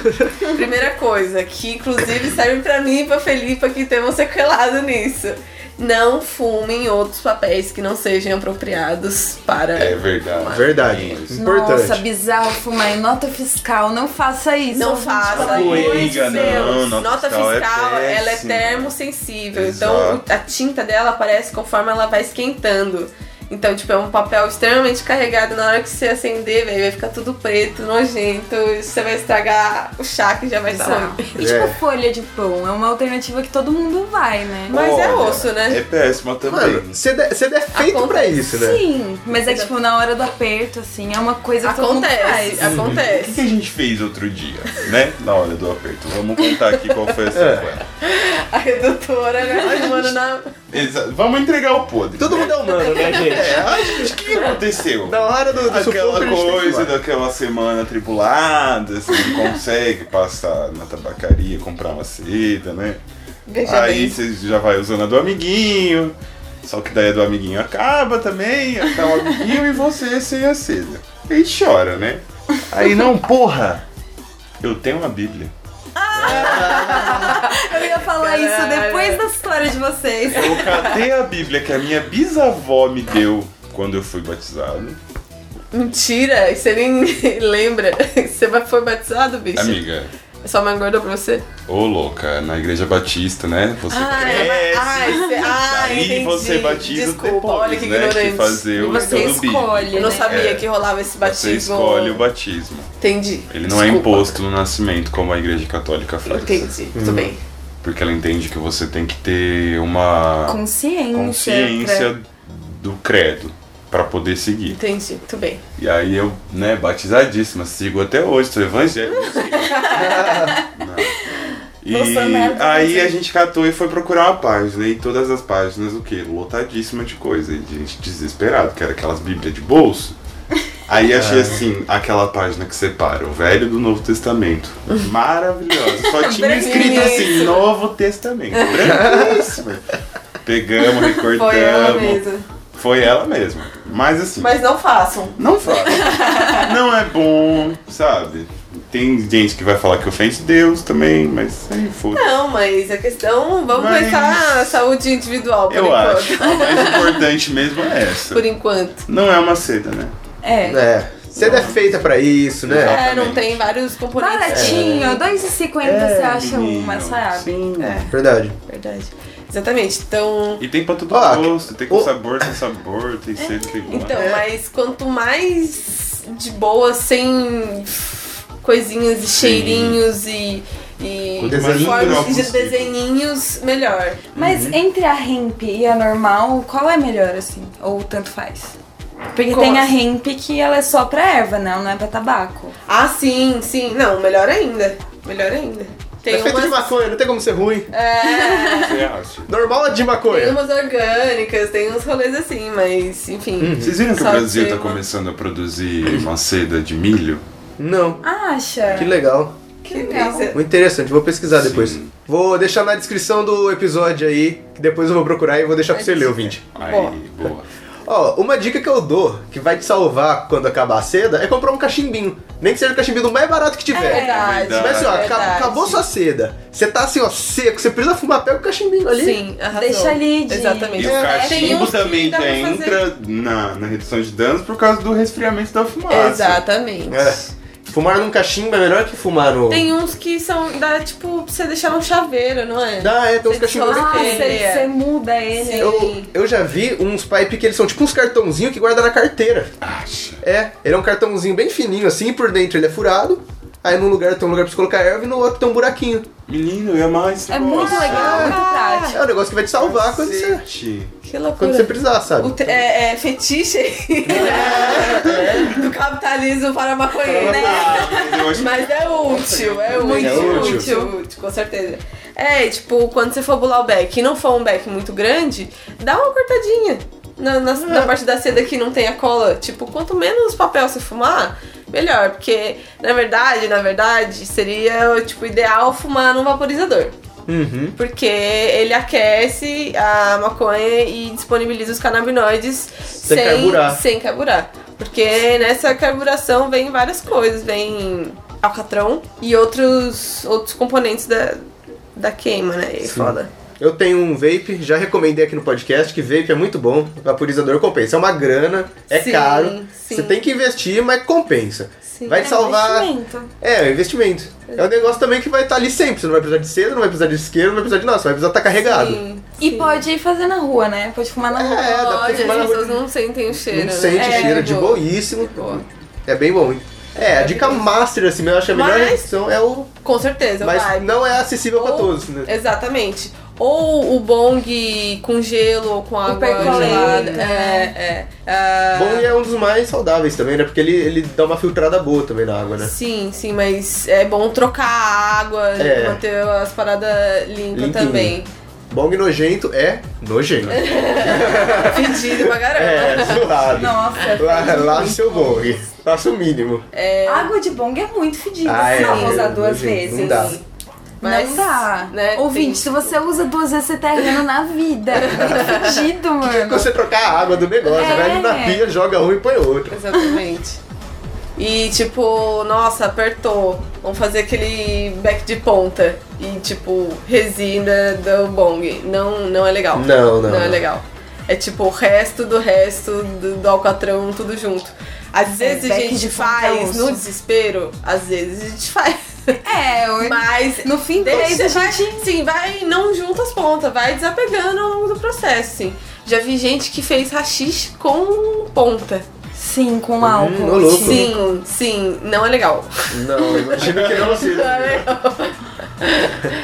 Primeira coisa, que inclusive serve pra mim e pra Felipe que temos sequelado nisso. Não fumem outros papéis que não sejam apropriados para. É verdade. Verdade. Isso. Importante. Nossa, bizarro fumar em nota fiscal. Não faça isso. Não faça, Coringa, Deus. não, Nota, nota fiscal, fiscal é ela é termosensível. Exato. Então a tinta dela aparece conforme ela vai esquentando. Então, tipo, é um papel extremamente carregado. Na hora que você acender, velho, vai ficar tudo preto, nojento. Você vai estragar o chá que já vai estar ruim. E tipo, É. folha de pão é uma alternativa que todo mundo vai, né? Mas é osso, né? É péssima também. Mano, CD é feito pra Acontece. isso, né? Sim, mas é tipo, na hora do aperto, assim, é uma coisa que todo mundo Acontece. O que, que acontece. a gente fez outro dia, né? Na hora do aperto. Vamos contar aqui qual foi a sequência. A redutora, né? Fumando na. Exa- Vamos entregar o podre. Todo mundo é humano, né, gente? É, acho que o que aconteceu? Na hora do, do Aquela coisa daquela semana tripulada, você não consegue passar na tabacaria comprar uma seda, né? Veja Aí bem. você já vai usando a do amiguinho, só que daí a do amiguinho acaba também, acaba o amiguinho e você sem a seda. Aí chora, né? Aí não, porra! Eu tenho uma Bíblia. Eu ia falar isso Caralho. depois da história de vocês. Eu catei a Bíblia que a minha bisavó me deu quando eu fui batizado. Mentira, você nem lembra. Você foi batizado, bicho? Amiga, É só mais engordou pra você? Ô, louca, na igreja batista, né? Você Ah, cresce. é, ai, cê- ah, daí entendi. você batiza Desculpa, depois, olha que né? ignorante. Que fazer o Você escolhe, Eu não né? sabia É. que rolava esse batismo. Você escolhe o batismo. Entendi. Ele não é Desculpa. imposto no nascimento como a igreja católica faz. Entendi, tudo bem. Porque ela entende que você tem que ter uma Consciência. consciência do credo pra poder seguir. Entendi, muito bem. E aí eu, né, batizadíssima, sigo até hoje, sou evangélico. Não. E aí a fazendo. gente catou e foi procurar uma página, e todas as páginas, o quê? Lotadíssima de coisa, e gente desesperado, que era aquelas bíblias de bolso. Aí achei assim, aquela página que separa o Velho do Novo Testamento. Maravilhosa. Só tinha escrito assim. Novo Testamento. Branquíssima. Pegamos, recortamos. Foi ela mesma. Mas assim. Mas não façam. Não fala. não é bom, sabe? Tem gente que vai falar que ofende Deus também, mas aí foda Não, mas a questão, vamos Mas- pensar na saúde individual por Eu enquanto. acho. A mais importante mesmo é essa. Por enquanto. Não é uma seda, né? É. É. Seda é feita pra isso, né? É, não tem vários componentes. Baratinho, R$2,50 você acha menino, uma, sabe? Sim. É, Verdade. verdade. Exatamente. Então, E tem pra todo Ó, gosto, tem com o- sabor, sem sabor, tem cedo que igual. então, É. mas quanto mais de boa, sem coisinhas e cheirinhos e, e Com desenhinhos. formas de desenhinhos, melhor. Mas Uhum. entre a hemp e a normal, qual é melhor, assim? Ou tanto faz? Porque Como tem a hemp que ela é só pra erva, não, não é pra tabaco. Ah, sim, sim. Não, melhor ainda. Melhor ainda. Tem é feito de umas, maconha, não tem como ser ruim. é? Normal é de tem maconha. umas orgânicas, tem uns rolês assim, mas enfim. Vocês viram que o Brasil tem tá uma- começando a produzir uma seda de milho? Não. Acha? Que legal. Que legal. Muito interessante, vou pesquisar Sim. depois. Vou deixar na descrição do episódio aí, que depois eu vou procurar e vou deixar pra você ler, ouvinte. Aí, Boa. boa. Ó, uma dica que eu dou, que vai te salvar quando acabar a seda, é comprar um cachimbinho. Nem que seja o cachimbinho mais barato que tiver. É verdade. Mas assim, ó, aca- verdade. acabou sua seda. Você tá assim, ó, seco, você precisa fumar, pega o cachimbinho ali. Sim, arrasou. Deixa ali de- Exatamente. E o É, tem cachimbo também fazer. entra na, na redução de danos por causa do resfriamento da fumaça. Exatamente. É. Fumar num cachimbo é melhor que fumar no. Tem uns que são, dá tipo, pra você deixar num chaveiro, não é? Dá, é, tem uns cachimbos Ah, você você muda ele. Sim. Eu, eu já vi uns pipe que eles são tipo uns cartãozinhos que guarda na carteira. Acha. É, ele é um cartãozinho bem fininho assim, por dentro ele é furado. Aí num lugar tem um lugar pra você colocar erva e no outro tem um buraquinho. Menino, ia mais. É muito legal, muito prático. É um negócio que vai te salvar quando você. Que loucura. quando você precisar, sabe? Te- é, é fetiche do capitalismo para maconheiro. Acho Mas é útil, é útil, É útil. útil, útil, com certeza. É, tipo, quando você for bular o beck e não for um beck muito grande, dá uma cortadinha na, na, na parte da seda que não tem a cola. Tipo, quanto menos papel você fumar, melhor. Porque, na verdade, na verdade, seria, tipo, ideal fumar num vaporizador. Uhum. Porque ele aquece a maconha e disponibiliza os canabinoides Sem carburar. sem carburar. Porque nessa carburação vem várias coisas, vem alcatrão e outros, outros componentes da, da queima, né? E foda. Eu tenho um vape, já recomendei aqui no podcast que vape é muito bom, vaporizador compensa. É uma grana, é Sim, caro, sim. você tem que investir, mas compensa. Sim. Vai te É salvar. investimento. É, é um investimento. É um negócio também que vai estar ali sempre. Você não vai precisar de cedo, não vai precisar de isqueiro, não vai precisar de nada, você vai precisar estar carregado. Sim, E sim. pode ir fazer na rua, né? Pode fumar na rua. É, dá pra Pode, fumar na as rua. pessoas não sentem o cheiro. Não né? sente É, cheiro, de boa. boíssimo. Boa. É bem bom, hein? É, a dica master, assim, eu acho que a melhor Mas- redução é o. Com certeza, Mas vai. não é acessível pra Ou- todos, né? Exatamente. Ou o bong com gelo ou com água gelada. né? É, é. Bom, e é um dos mais saudáveis também, né? Porque ele, ele dá uma filtrada boa também na água, né? Sim, sim, mas é bom trocar a água, É. manter as paradas limpas Limpinho. também. Bong nojento é nojento. Pedido pra caramba. É, zoado. Nossa. Lá, lá seu bong. Faça o mínimo. É, Água de bong é muito fedida. Ah, é, não, vou usar é, duas nojento, vezes. não dá. Mas, não dá. né, Ouvinte, tem- se você usa duas vezes, você tá errando na vida. É muito fedido, Quando mano. você trocar a água do negócio, É. vai ali na pia, joga um e põe outro. Exatamente. E tipo, nossa, apertou. Vamos fazer aquele back de ponta. E tipo, resina do bong. Não, não é legal. Não, não, Não é legal. É tipo o resto do resto do, do alcatrão, tudo junto. Às vezes a back gente faz no desespero, às vezes a gente faz. É, Mas no fim do mês a vai, gente. sim, vai, não junta as pontas, vai desapegando ao longo do processo, sim. Já vi gente que fez rachixe com ponta. Sim, com Hum, álcool. louco. Sim. Sim, não é legal. Não, imagino que não Não seja. é legal.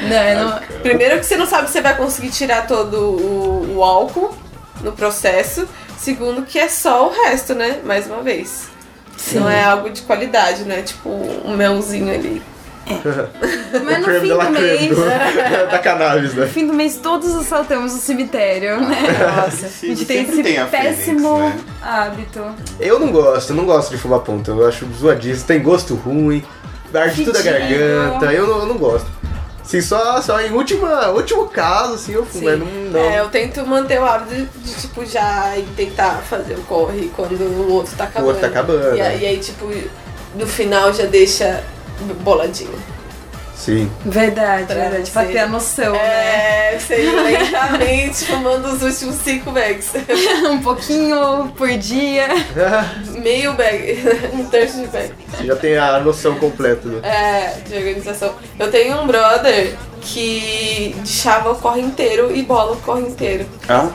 Não, não, Primeiro que você não sabe se você vai conseguir tirar todo o, o álcool no processo. Segundo que é só o resto, né? Mais uma vez. Sim. Não é algo de qualidade, né? Tipo um melzinho ali. Mas o no fim do mês. do- da cannabis, né? No fim do mês todos assaltamos o cemitério, né? Nossa, a gente tem sempre esse tem a Fênix, péssimo né? hábito. Eu não gosto, eu não gosto de fumar ponta. Eu acho zoadíssimo, tem gosto ruim, arde tudo a garganta. Eu não, eu não gosto. Assim, só, só em última, último caso, assim, eu fumo, mas não. não. É, eu tento manter o hábito de, de, tipo, já tentar fazer o corre quando o outro tá acabando. outro tá acabando, E aí, aí, tipo, no final já deixa boladinho. Sim. Verdade, Pra verdade. Pra ter a noção, né? É, você ir lentamente fumando os últimos cinco bags. um pouquinho por dia. Meio bag, um terço de bag. Você já tem a noção completa. Né? É, de organização. Eu tenho um brother que deixava o corre inteiro e bola o corre inteiro. Ah,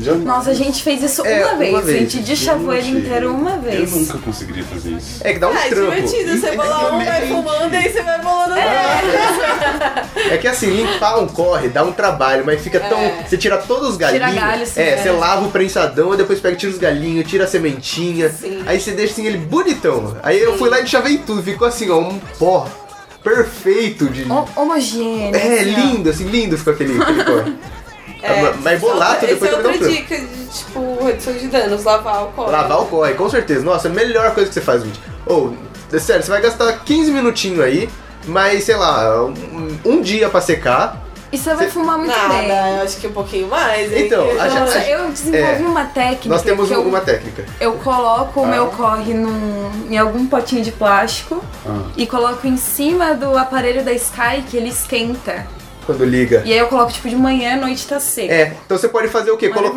já Nossa, a gente fez isso É, uma, vez. uma vez. A gente deschavou ele inteiro uma vez. Eu nunca conseguiria fazer isso. É que dá um Ah, é trampo. divertido. Você bola um, vai fumando e aí você vai bolando É que assim, limpar um corre dá um trabalho, mas fica tão. É. Você tira todos os galinhos. Tira galho, sim, é, é. você lava o prensadão, e depois pega, tira os galinhos, tira a sementinha. Sim. Aí você deixa assim ele bonitão. Aí eu fui lá e chavei tudo, ficou assim, ó, um pó perfeito de. Ho- Homogêneo. É, assim, ó. lindo, assim, lindo ficou aquele, aquele corre. É, Mas bolato essa depois é também dá um outra trampo. dica de, tipo, redução de danos, lavar o corre. Lavar o corre, com certeza. Nossa, a melhor coisa que você faz, gente. Ou, é sério, você vai gastar 15 minutinhos aí, mas sei lá, um, um dia pra secar. E você vai fumar muito Nada, bem. eu acho que um pouquinho mais. hein? Então, a gente- Nossa, a gente- eu desenvolvi é, uma técnica. Nós temos eu, uma técnica. eu coloco o meu corre num, em algum potinho de plástico Ah. e coloco em cima do aparelho da Sky que ele esquenta. Quando liga. E aí eu coloco tipo de manhã, à noite tá seco. É, então você pode fazer o quê? Colo-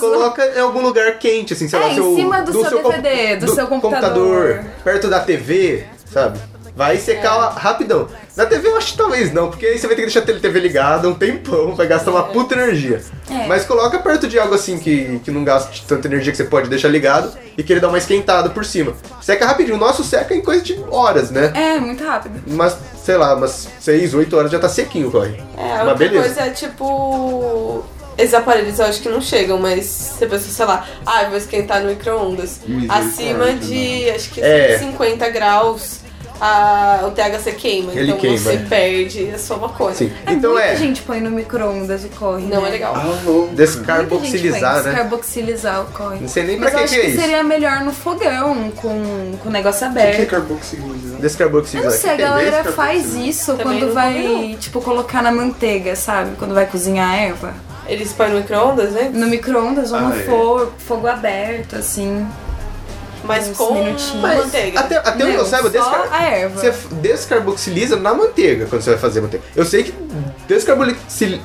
coloca em algum lugar quente, assim, sei É, lá, em seu, cima do seu com- DVD, do seu computador. perto da TV, sabe? Vai secar É. rapidão. Na TV eu acho que talvez não, porque aí você vai ter que deixar a TV ligada um tempão, vai gastar uma puta energia. É. Mas coloca perto de algo assim que, que não gaste tanta energia que você pode deixar ligado e que ele dá uma esquentada por cima. Seca rapidinho. O nosso seca em coisa de horas, né? É, muito rápido. Mas, sei lá, umas 6, 8 horas já tá sequinho, corre. É, a Mas outra beleza. coisa é tipo. Esses aparelhos eu acho que não chegam, mas você pensa, sei lá, ah, eu vou esquentar no micro-ondas. Acima de acho que É. 50 graus, a, o THC queima. Ele então queima, você é. perde a sua maconha. Sim. É, então muita é. gente põe no micro-ondas o corre. Não né? é legal. Ah, Muita gente põe Descarboxilizar, né? Descarboxilizar o corre. Não sei nem Mas pra eu que acho que é que seria melhor no fogão, com, com o negócio O que é aberto. carboxilizar? Descarboxilizar. Eu não sei, a é galera descarboxilizar? faz isso Também quando vai, tipo, colocar na manteiga, sabe? Quando vai cozinhar a erva. Eles põem no micro-ondas, né? No micro-ondas ou no Ah, é. fogo, fogo aberto, assim. Mas com minutinhos. Mas manteiga. Até, até onde eu saiba, descar... a erva. você descarboxiliza na manteiga quando você vai fazer manteiga. Eu sei que descarboxil...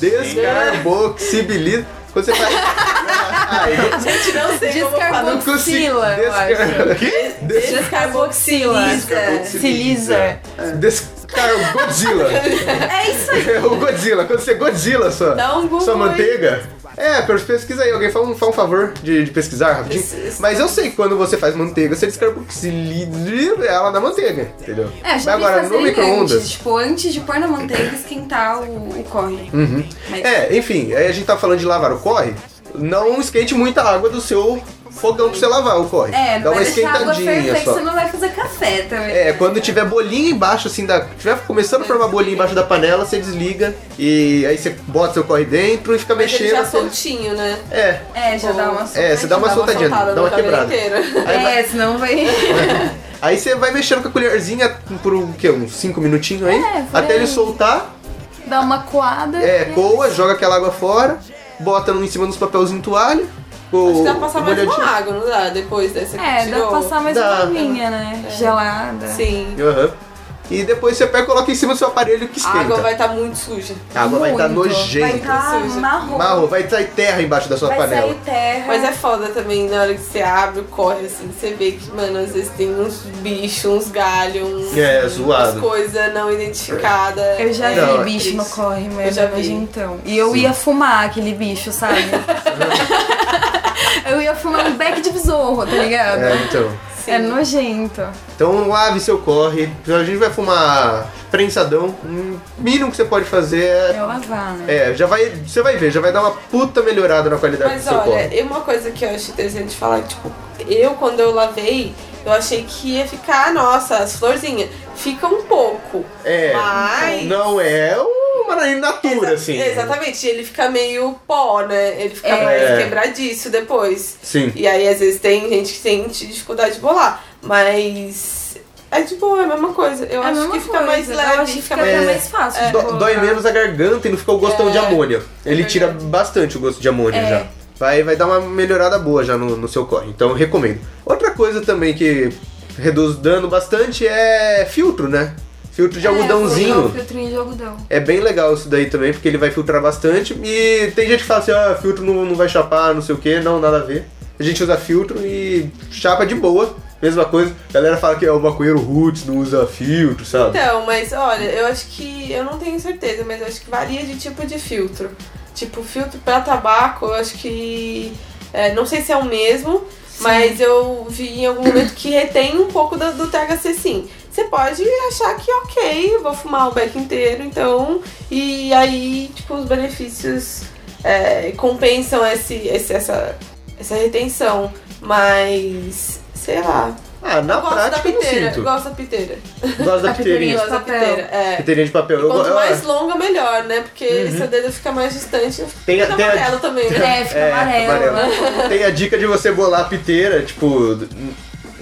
descarboxibiliza quando você faz. Gente, não sei. Descarboxila, eu Descar... Des... Descarboxila. Descarboxiliza. Siliza. Descarboxila. É isso aí. É o Godzilla. Quando você Godzilla sua, Dá um Google sua aí. manteiga. É, pesquisa aí. Alguém faz um, faz um favor de, de pesquisar rapidinho. Mas eu sei que quando você faz manteiga, você descarboxiliza ela na manteiga, entendeu? É, Mas já vi agora, no micro-ondas... antes, tipo, antes de pôr na manteiga, esquentar o, o corre. Uhum. Mas- É, enfim, aí a gente tá falando de lavar o corre. Não esquente muita água do seu fogão pra você lavar o corre. É, Dá não uma vai deixar a água esquentadinha só. você não vai fazer café também. É, quando tiver bolinha embaixo, assim, da. Tiver começando a formar bolinha embaixo da panela, você desliga e aí você bota seu corre dentro e fica Mas ele mexendo. já até- soltinho, né? É. É, já dá uma É, você dá uma Dá soltadinha, soltada dá no uma cabelo quebrada. inteiro. Aí vai- É, senão vai. Aí você vai mexendo com a colherzinha por um, quê, uns 5 minutinhos aí, É, por até aí. ele soltar, dar uma coada. é, coa, joga aquela água fora, bota em cima dos papelzinhos toalha. Acho que dá pra passar mais molhadinho. uma água, não dá? Depois dessa que É, dá tirou. pra passar mais Dá. uma aguinha, né? Gelada. Sim. Aham. E depois você pega e coloca em cima do seu aparelho que A esquenta. água vai estar muito suja. A água vai estar Muito. Vai nojenta. estar Suja. marrom. Marrom, vai sair terra embaixo da sua Vai panela. sair terra. Mas é foda também na hora que você abre o corre, assim, você vê que, mano, às vezes tem uns bichos, uns galhos, uns, É, zoado. umas coisas não identificadas. Eu já Não, vi bicho no corre mesmo, Eu já vi. nojentão. E eu ia fumar aquele bicho, sabe? eu ia fumar um beck de besouro, tá ligado? É, então. É nojento. Então lave seu corre. A gente vai fumar prensadão. O mínimo que você pode fazer é. É lavar, né? É, já vai. Você vai ver, já vai dar uma puta melhorada na qualidade Mas do seu olha, corre. e uma coisa que eu acho interessante falar, tipo, eu quando eu lavei, eu achei que ia ficar, nossa, as florzinhas. Fica um pouco. É. Mas. Não é uma inatura, Exa- assim. Exatamente, ele fica meio pó, né? Ele fica É. mais quebradiço depois. Sim. E aí, às vezes, tem gente que sente dificuldade de bolar. Mas é de boa, é a mesma coisa. Eu É acho que fica coisa. mais Eu leve. acho que fica É. mais fácil. colocar. dói menos a garganta e não fica o gostão É, de amônia. Ele é tira verdade. bastante o gosto de amônia É. já. Vai, vai dar uma melhorada boa já no, no seu corre. Então recomendo. Outra coisa também que reduz dano bastante é filtro, né? Filtro de É, algodãozinho. filtrinho de algodão. É bem legal isso daí também, porque ele vai filtrar bastante. E tem gente que fala assim, ah, filtro não, não vai chapar, não sei o que, não, nada a ver. A gente usa filtro e chapa de boa. Mesma coisa. A galera fala que é o maconheiro roots, não usa filtro, sabe? Então, mas olha, eu acho que. Eu não tenho certeza, mas eu acho que varia de tipo de filtro. Tipo, filtro pra tabaco, eu acho que. é, não sei se é o mesmo, mas eu vi em algum momento que retém um pouco do, do THC sim. Você pode achar que ok, eu vou fumar o beck inteiro, então. E aí, tipo, os benefícios é, compensam esse, esse- essa, essa retenção. Mas. sei lá. Ah, na eu gosto da prática eu não piteira. sinto. Eu gosto da piteira. Gosto da A piteirinha. Eu gosto da piteira. É. Piteirinha de papel. E Eu quanto go- mais ah, longa, melhor, né? Porque Uhum. seu dedo fica mais distante. Tem a- Fica tem a- amarelo também, né? É, fica É, amarelo. né? Tem a dica de você bolar a piteira, tipo.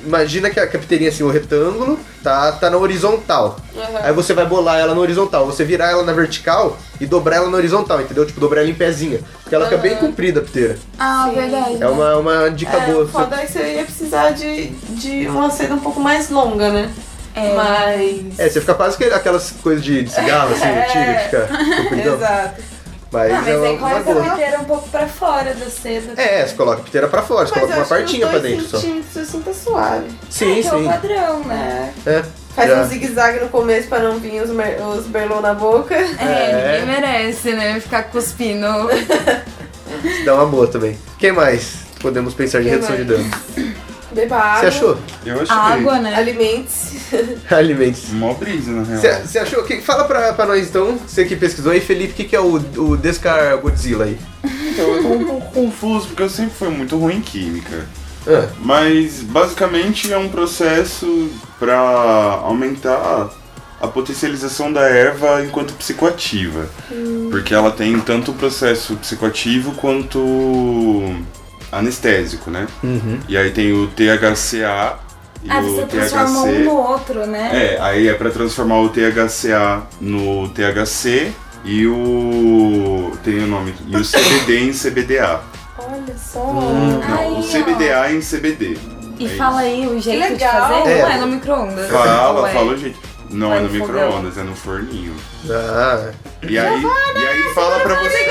Imagina que a, que a piteirinha assim, o retângulo, tá, tá na horizontal. Uhum. Aí você vai bolar ela na horizontal, você virar ela na vertical e dobrar ela na horizontal, entendeu? Tipo, dobrar ela em pezinha. Porque ela fica bem comprida a piteira. Ah, Sim. verdade. É uma, uma dica É, boa. o foda é que você ia precisar de, de uma seda um pouco mais longa, né? É. Mas. É, você fica quase que aquelas coisas de, de cigarro, assim, É. antiga, que fica compridão. Exato. Mas, Ah, mas é aí uma coloca a piteira um pouco pra fora da seda. É, você coloca a piteira pra fora, você Mas coloca uma partinha pra dentro só. assim tá suave. Sim, que é o sim. padrão, né? É. É. Faz Já. um zigue-zague no começo pra não vir os, mer- os berlô na boca. É, É. ninguém merece, né? Ficar cuspindo. Dá uma boa também. Quem mais podemos pensar de Quem redução de mais? dano? Beba água. Você achou? Eu achei. Água, né? Alimente-se. Alimentos. Mó brisa, na real. Você achou? Que, fala pra, pra nós então, você que pesquisou aí, Felipe, o que, que é o, o Descar Godzilla aí? Então, eu tô um pouco confuso, porque eu sempre fui muito ruim em química. Ah, Mas basicamente é um processo para aumentar a potencialização da erva enquanto psicoativa. Porque ela tem tanto o processo psicoativo quanto anestésico, né? uhum. E aí tem o THCA e Ah, você transforma um THC. no outro, né? É, aí é pra transformar o THCA no THC e o. tem o nome. E o CBD em CBDA. Olha só. Hum. Não, Aí, o ó. CBDA em CBD. E É fala aí o jeito de fazer? É. Não é no micro-ondas? Fala, fala o jeito. Não é no no fogão? micro-ondas, é no forninho. Ah, E aí, e aí fala pra você.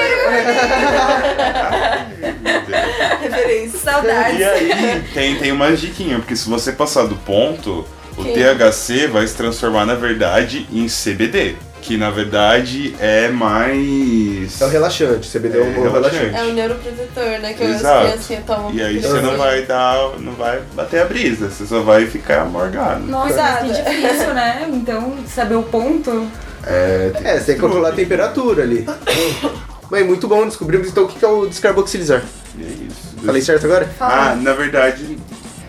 Meu Deus. Referência. Saudades. E aí tem, tem uma diquinha, porque se você passar do ponto, o? THC vai se transformar na verdade em CBD. Que na verdade é mais. é o relaxante, CBD é, É, o, relaxante. relaxante. É o neuroprotetor, né? Que as Exato. criancinhas tomam. E aí você não vai dar. não vai bater a brisa, você só vai ficar morgado. Nossa, mas que difícil, né? Então, saber o ponto. É, É, você tem que controlar a temperatura ali. Mas muito bom, descobrimos então o que que é o descarboxilizar. É isso. Falei certo agora? Ah, na verdade,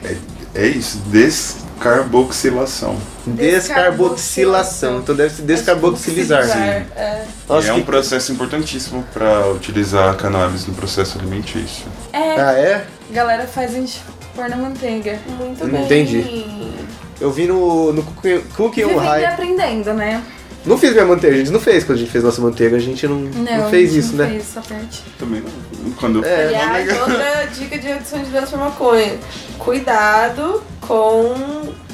é, é isso, descarboxilação. Descarboxilação. Então deve se descarboxilizar. É. Nossa, e é um processo importantíssimo para utilizar a cannabis no processo alimentício. É, Ah, é? galera faz a gente pôr na manteiga. Muito bem. entendi. Eu vi no, no Cookie- Cookie on Vivendo e High. aprendendo, né? Não fiz minha manteiga, a gente não fez. Quando a gente fez nossa manteiga, a gente não, não, a fez gente isso, não né? fez essa parte. Também não. Quando É. Aliás, outra dica de redução de danos por maconha. Cuidado com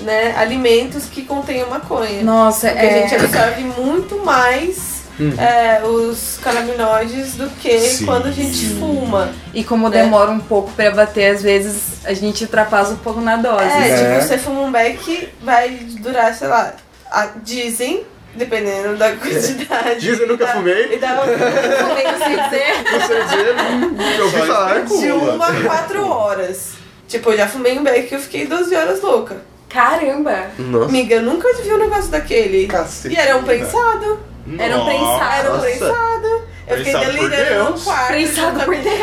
né, alimentos que contenham maconha. Nossa, Porque é. a gente absorve muito mais é, os canabinoides do que Sim. quando a gente fuma. E como né? demora um pouco pra bater, às vezes a gente ultrapassa um pouco na dose. É, É. tipo, você fuma um beck, vai durar, sei lá, a- dizem, dependendo da quantidade. Dizem, eu nunca e da- fumei. E da, Fumei, não sei dizer. Não sei dizer, já ouvi falar. de uma a quatro horas. Tipo, eu já fumei um beck e eu fiquei 12 horas louca. Caramba! Nossa. Amiga, eu nunca vi um negócio daquele. Cacete. E era um prensado. Era um Nossa. prensado. Era um Nossa. prensado. Eu fiquei delirando no Deus. quarto. Prensado por Deus.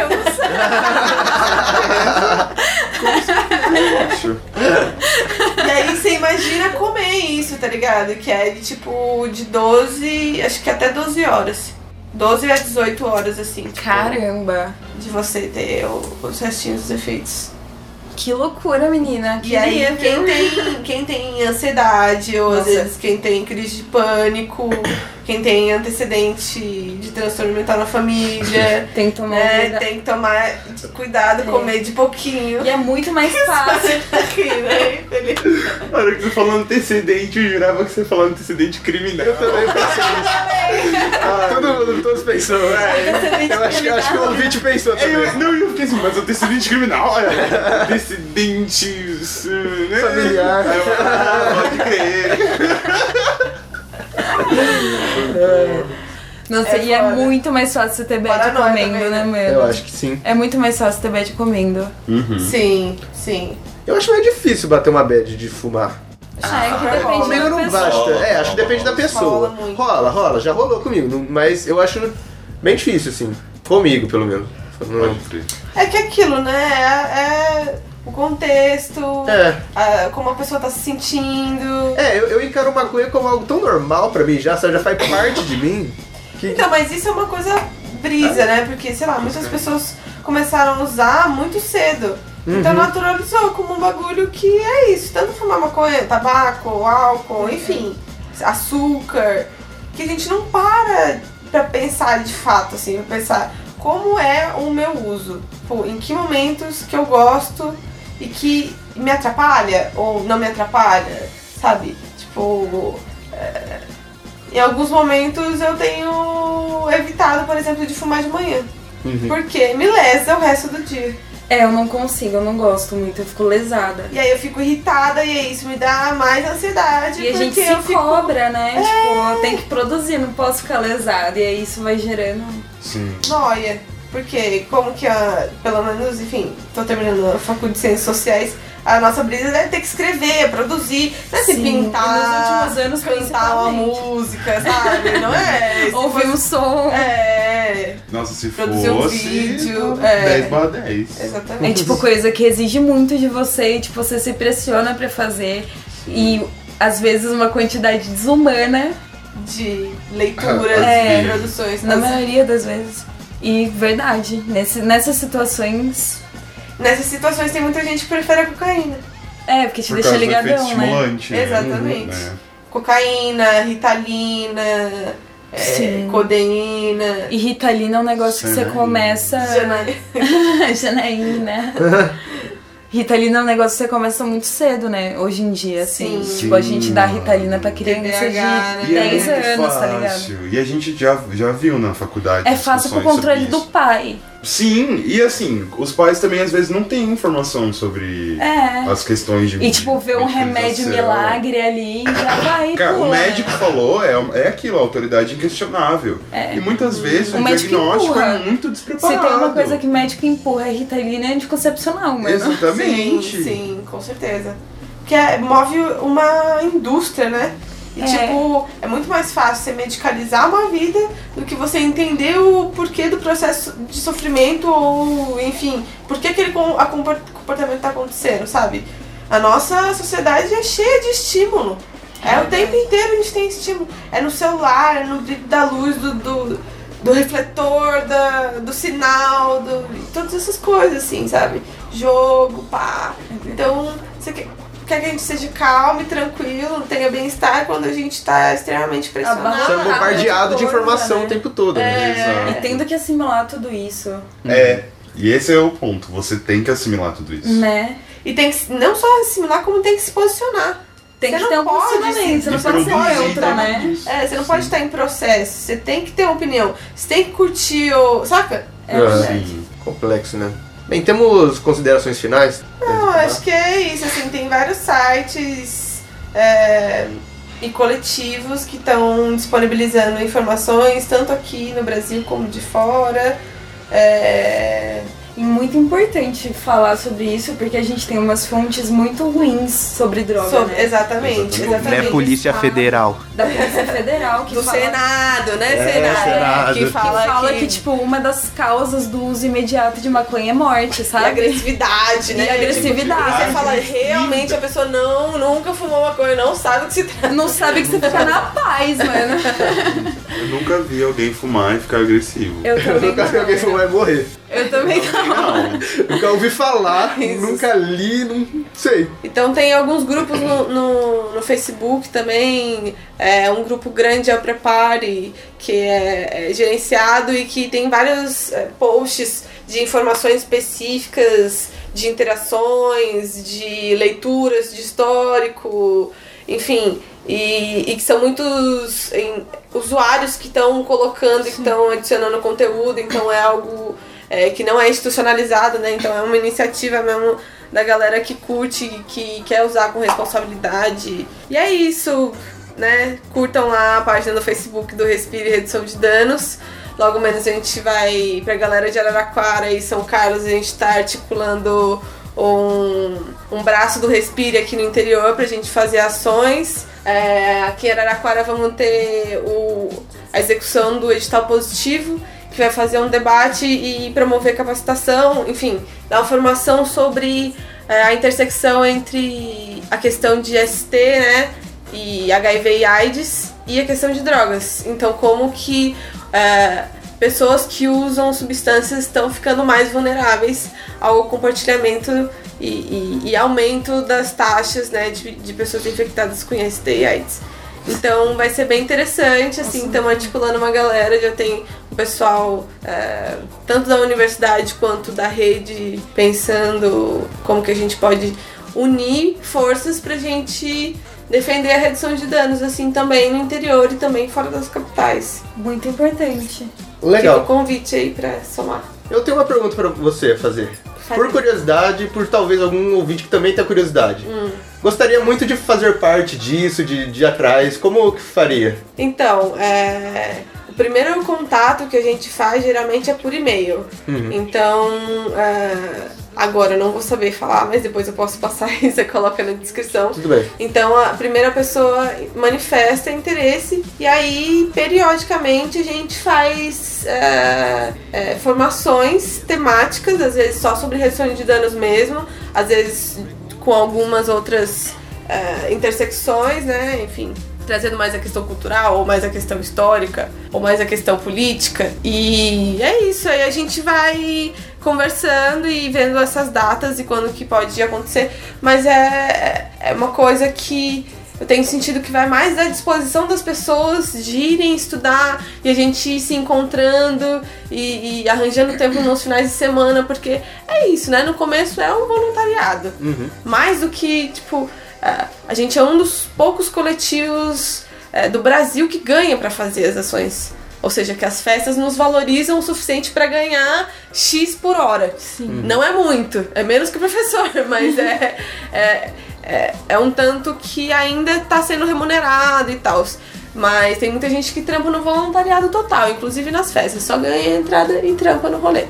Acho. E aí você imagina comer isso, tá ligado? Que é de tipo de 12, acho que até 12 horas. 12 a 18 horas, assim. tipo, Caramba! De você ter o- os restinhos dos efeitos. Que loucura, menina. E aí, quem tem, quem tem ansiedade, ou às Nossa. vezes quem tem crise de pânico, quem tem antecedente de transtorno mental na família, Tem que tomar né? cuidado. Tem que tomar cuidado, É. comer de pouquinho. E é muito mais fácil. Aqui, né? Na hora que você falou antecedente, eu jurava que você falou antecedente criminal. Eu também pensei nisso. Ah, Todo mundo, todos pensou. É, eu acho, que- acho que o ouvinte pensou também. eu, não, eu fiquei assim, mas antecedente criminal, é, antecedentes, uh, né? Familiar. Ah, pode crer. Nossa, É e é muito mais fácil você ter bad Paranoia comendo, também, né, né? mano? Eu acho que sim. É muito mais fácil ter bad comendo. Sim, sim. Eu acho meio difícil bater uma bad de fumar. Ah, é que depende Comigo da não pessoa. basta. É, acho que depende da pessoa. Rola muito. Rola, rola, já rolou comigo. não- Mas eu acho bem difícil, assim. Comigo, pelo menos. Não-. É que aquilo, né? É, é o contexto, É. a- como a pessoa tá se sentindo. É, eu, eu encaro maconha como algo tão normal pra mim já, sabe? Já faz parte de mim. Que, Então, mas isso é uma coisa brisa, né? Porque, sei lá, muitas pessoas começaram a usar muito cedo. Então naturalizou como um bagulho que é isso. Tanto fumar maconha, tabaco, álcool, enfim, açúcar. Que a gente não para pra pensar de fato, assim, pra pensar como é o meu uso. Tipo, em que momentos que eu gosto e que me atrapalha ou não me atrapalha, sabe? Tipo, é, em alguns momentos eu tenho evitado, por exemplo, de fumar de manhã. Uhum. Porque me lesa o resto do dia. É, eu não consigo, eu não gosto muito, eu fico lesada. E aí eu fico irritada e aí isso me dá mais ansiedade. E a gente porque se eu fico. cobra, né? Tipo, eu tenho que produzir, não posso ficar lesada. E aí isso vai gerando. Sim. Noia. Porque como que a. Pelo menos, enfim, tô terminando a faculdade de ciências sociais. A nossa brisa é ter que escrever, produzir, não é se Sim, pintar, nos últimos anos, cantar uma música, sabe? Não é? Ouvir um som. É, Nossa, se Produzir um fosse vídeo, é. 10 barra 10. exatamente. É tipo coisa que exige muito de você e tipo, você se pressiona pra fazer. E às vezes uma quantidade desumana, de leituras É. e produções. na As- maioria das vezes. E verdade, nesse, nessas situações. Nessas situações tem muita gente que prefere a cocaína. É, porque te Por deixa causa do efeito ligadão, né? estimulante. né? Exatamente. É. Cocaína, ritalina, é, codeína. E Ritalina é um negócio que você Janaína. começa. Jana- Janaína. Ritalina é um negócio que você começa muito cedo, né? Hoje em dia, assim. Sim. Tipo, a gente dá Ritalina pra criança TDAH, de né? 10 E é anos, tá ligado? fácil. E a gente já, já viu na faculdade. É fácil pro controle do pai. Sim, e assim, os pais também às vezes não têm informação sobre É. as questões de E tipo, ver um remédio milagre ali e já vai. Cara, o pula, médico né? falou, é, é aquilo, a autoridade inquestionável. É. E muitas vezes O o, médico diagnóstico empurra. é muito Se despreparado. tem uma coisa que médico empurra é Ritalina é anticoncepcional, mano. Exatamente. Sim, sim, com certeza. Que é, move uma indústria, né? E É. tipo, é muito mais fácil você medicalizar uma vida do que você entender o porquê do processo de sofrimento ou, enfim, por que aquele comportamento tá acontecendo, sabe? A nossa sociedade é cheia de estímulo. É o tempo inteiro a gente tem estímulo. É no celular, é no brilho da luz, do, do, do refletor, da, do sinal, do, todas essas coisas, assim, sabe? Jogo, pá. Então, você quer, quer que a gente seja calmo e tranquilo, tenha bem-estar quando a gente tá extremamente pressionado. Sendo bombardeado de coisa, informação né? o tempo todo. né? É. Exato. E tendo que assimilar tudo isso. É, E esse é o ponto, você tem que assimilar tudo isso. Né? E tem que não só assimilar, como tem que se posicionar. Tem Você que não ter um pode posicionamento, você não se pode ser neutra, né? É, você não pode estar em processo, você tem que ter uma opinião. Você tem que curtir o. Saca? É verdade. Sim. Complexo, né? Bem, temos considerações finais? Não, acho que é isso, assim, tem vários sites é, e coletivos que estão disponibilizando informações, tanto aqui no Brasil como de fora. É, E muito importante falar sobre isso, porque a gente tem umas fontes muito ruins sobre droga, sobre- né? exatamente, Exatamente. exatamente. Né, Polícia Federal. Da Polícia Federal, que Do fala... Senado, né? É, Senado. Senado. Que Que fala, fala que, tipo, uma das causas do uso imediato de maconha é morte, E sabe? agressividade, né? E agressividade. Tipo, você fala, realmente a pessoa não, nunca fumou maconha, não sabe o que se trata. Não sabe que você fica na paz, mano. Eu nunca vi alguém fumar e ficar agressivo. Eu também Nunca vi alguém que não. vai morrer. Eu também não. Não. Nunca ouvi falar, Isso. nunca li, não sei. Então tem alguns grupos no, no, no Facebook também, é, um grupo grande é o Prepare, que é, é gerenciado e que tem vários é, posts de informações específicas, de interações, de leituras de histórico, enfim, e, e que são muitos em, usuários que estão colocando e que estão adicionando conteúdo, então é algo é, que não é institucionalizado, né? Então é uma iniciativa mesmo da galera que curte, que quer usar com responsabilidade. E é isso, né? Curtam lá a página do Facebook do Respire Redução de Danos. Logo menos a gente vai pra galera de Araraquara e São Carlos, a gente tá articulando um, um braço do Respire aqui no interior pra gente fazer ações. É, aqui em Araraquara vamos ter o, a execução do edital positivo, que vai fazer um debate e promover capacitação, enfim, dar uma formação sobre é, a intersecção entre a questão de ST, né, e HIV e AIDS e a questão de drogas. Então, como que é, pessoas que usam substâncias estão ficando mais vulneráveis ao compartilhamento e, e- e aumento das taxas né, de, de pessoas infectadas com ST e AIDS. Então vai ser bem interessante, assim, estamos articulando uma galera, já tem pessoal é, tanto da universidade quanto da rede pensando como que a gente pode unir forças pra gente defender a redução de danos, assim, também no interior e também fora das capitais. Muito importante. Fica o Legal. convite aí pra somar. Eu tenho uma pergunta pra você fazer. Faz Por curiosidade, por talvez algum ouvinte que também tenha curiosidade. Hum. Gostaria muito de fazer parte disso, de, de ir atrás. Como que faria? Então, é, o primeiro contato que a gente faz geralmente é por e-mail. Uhum. Então, é, agora eu não vou saber falar, mas depois eu posso passar e você coloca na descrição. Tudo bem. Então a primeira pessoa manifesta interesse e aí periodicamente a gente faz é, é, formações temáticas, às vezes só sobre redução de danos mesmo, às vezes com algumas outras intersecções, né? Enfim. Trazendo mais a questão cultural, ou mais a questão histórica, ou mais a questão política. E é isso, aí a gente vai conversando e vendo essas datas e quando que pode acontecer. Mas é, é uma coisa que eu tenho sentido que vai mais à disposição das pessoas de irem estudar e a gente ir se encontrando e, e arranjando tempo nos finais de semana, porque é isso, né? No começo é um voluntariado. Uhum. Mais do que, tipo, a gente é um dos poucos coletivos é, do Brasil que ganha pra fazer as ações. Ou seja, que as festas nos valorizam o suficiente pra ganhar X por hora. Sim. Não é muito, é menos que o professor, mas é, é, é, é um tanto que ainda tá sendo remunerado e tal. Mas tem muita gente que trampa no voluntariado total, inclusive nas festas, só ganha entrada e trampa no rolê.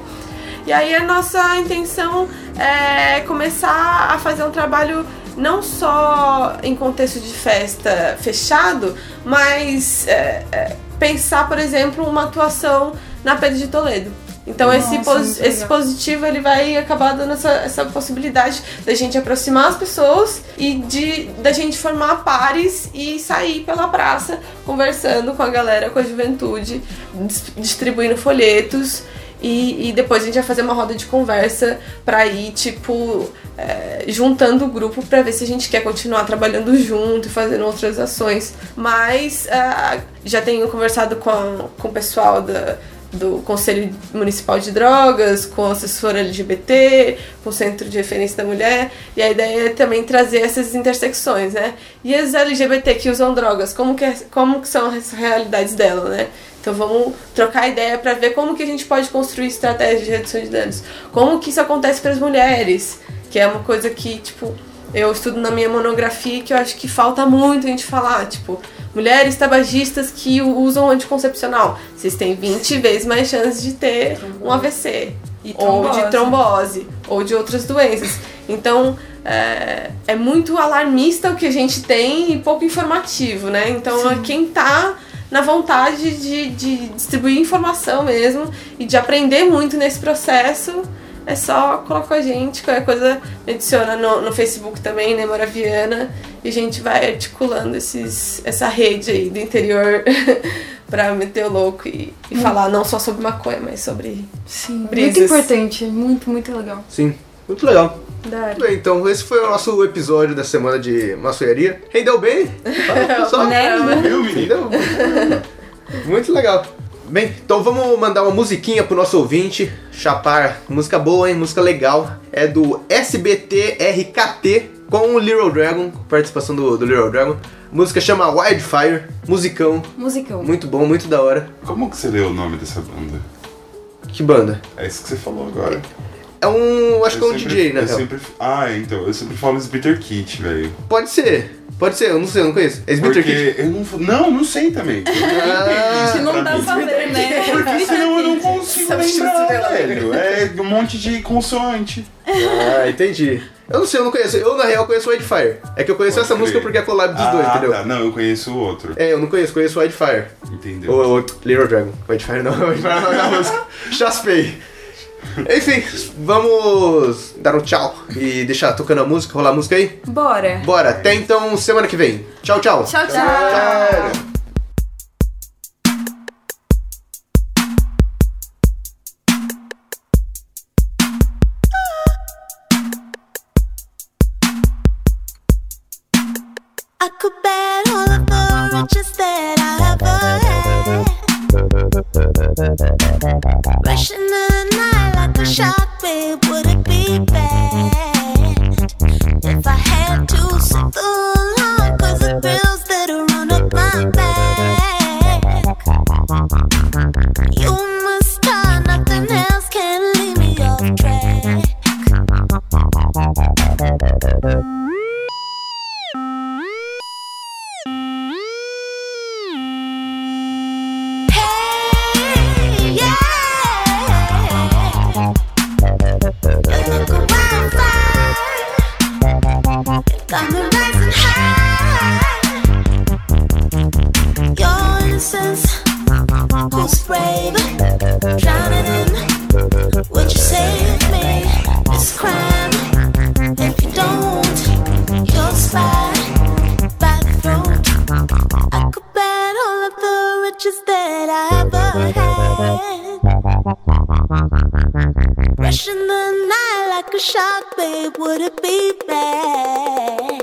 E aí a nossa intenção é começar a fazer um trabalho não só em contexto de festa fechado, mas é, é, pensar, por exemplo, uma atuação na Pedro de Toledo. Então esse, Nossa, pos- muito esse legal. positivo ele vai acabar dando essa, essa possibilidade da gente aproximar as pessoas e de da gente formar pares e sair pela praça conversando com a galera, com a juventude, dis- distribuindo folhetos e, e depois a gente vai fazer uma roda de conversa pra ir, tipo, é, juntando o grupo pra ver se a gente quer continuar trabalhando junto e fazendo outras ações. Mas ah, já tenho conversado com, a- com o pessoal da, do Conselho Municipal de Drogas, com o assessor LGBT, com o Centro de Referência da Mulher, e a ideia é também trazer essas intersecções, né? E as LGBT que usam drogas, como que, é, como que são as realidades dela, né? Então vamos trocar ideia para ver como que a gente pode construir estratégias de redução de danos. Como que isso acontece para as mulheres, que é uma coisa que, tipo, eu estudo na minha monografia que eu acho que falta muito a gente falar, tipo, mulheres tabagistas que usam anticoncepcional, vocês têm 20 vezes mais chances de ter um AVC, ou de trombose, ou de outras doenças. Então, é, é, muito alarmista o que a gente tem e pouco informativo, né? Então, Sim. quem tá na vontade de, de distribuir informação mesmo e de aprender muito nesse processo, é só colocar com a gente, qualquer coisa adiciona no, no Facebook também, né, Moraviana, e a gente vai articulando esses, essa rede aí do interior pra meter o louco e, e hum. falar não só sobre maconha, mas sobre Sim, brisas. muito importante, muito, muito legal. Sim, muito legal. Bem, então esse foi o nosso episódio da semana de maçonharia. Rendeu bem? Só, né? Rendeu. Muito legal. Bem, então vamos mandar uma musiquinha pro nosso ouvinte. Chapar, música boa, hein? Música legal. É do SBT-RKT com o Little Dragon, participação do, do Little Dragon. Música chama Wildfire, musicão. Musicão. Muito bom, muito da hora. Como que você leu o nome dessa banda? Que banda? É isso que você falou agora. É um. Acho eu que é um sempre, DJ, né? Sempre, ah, então. Eu sempre falo Splitter Kit, velho. Pode ser. Pode ser, eu não sei, eu não conheço. É Splitter Kit? Eu não, não, não sei também. Ah, não dá pra ler, né? Porque senão eu não consigo lembrar, velho. É um monte de consoante. Ah, entendi. Eu não sei, eu não conheço. Eu, na real, conheço o Wildfire. É que eu conheço Pode essa crer. música porque é a collab dos ah, dois, entendeu? Tá. Não, eu conheço o outro. É, eu não conheço, conheço o Wildfire. Entendeu? O, o Little Dragon. Wildfire não, Wildfire não é a música. Chaspei. Enfim, vamos dar um tchau e deixar tocando a música, rolar a música aí? Bora. Bora. Até então, semana que vem. Tchau, tchau. Tchau, tchau. tchau. tchau. touches that I ever had. Rushing the night like a shark, babe, would it be bad?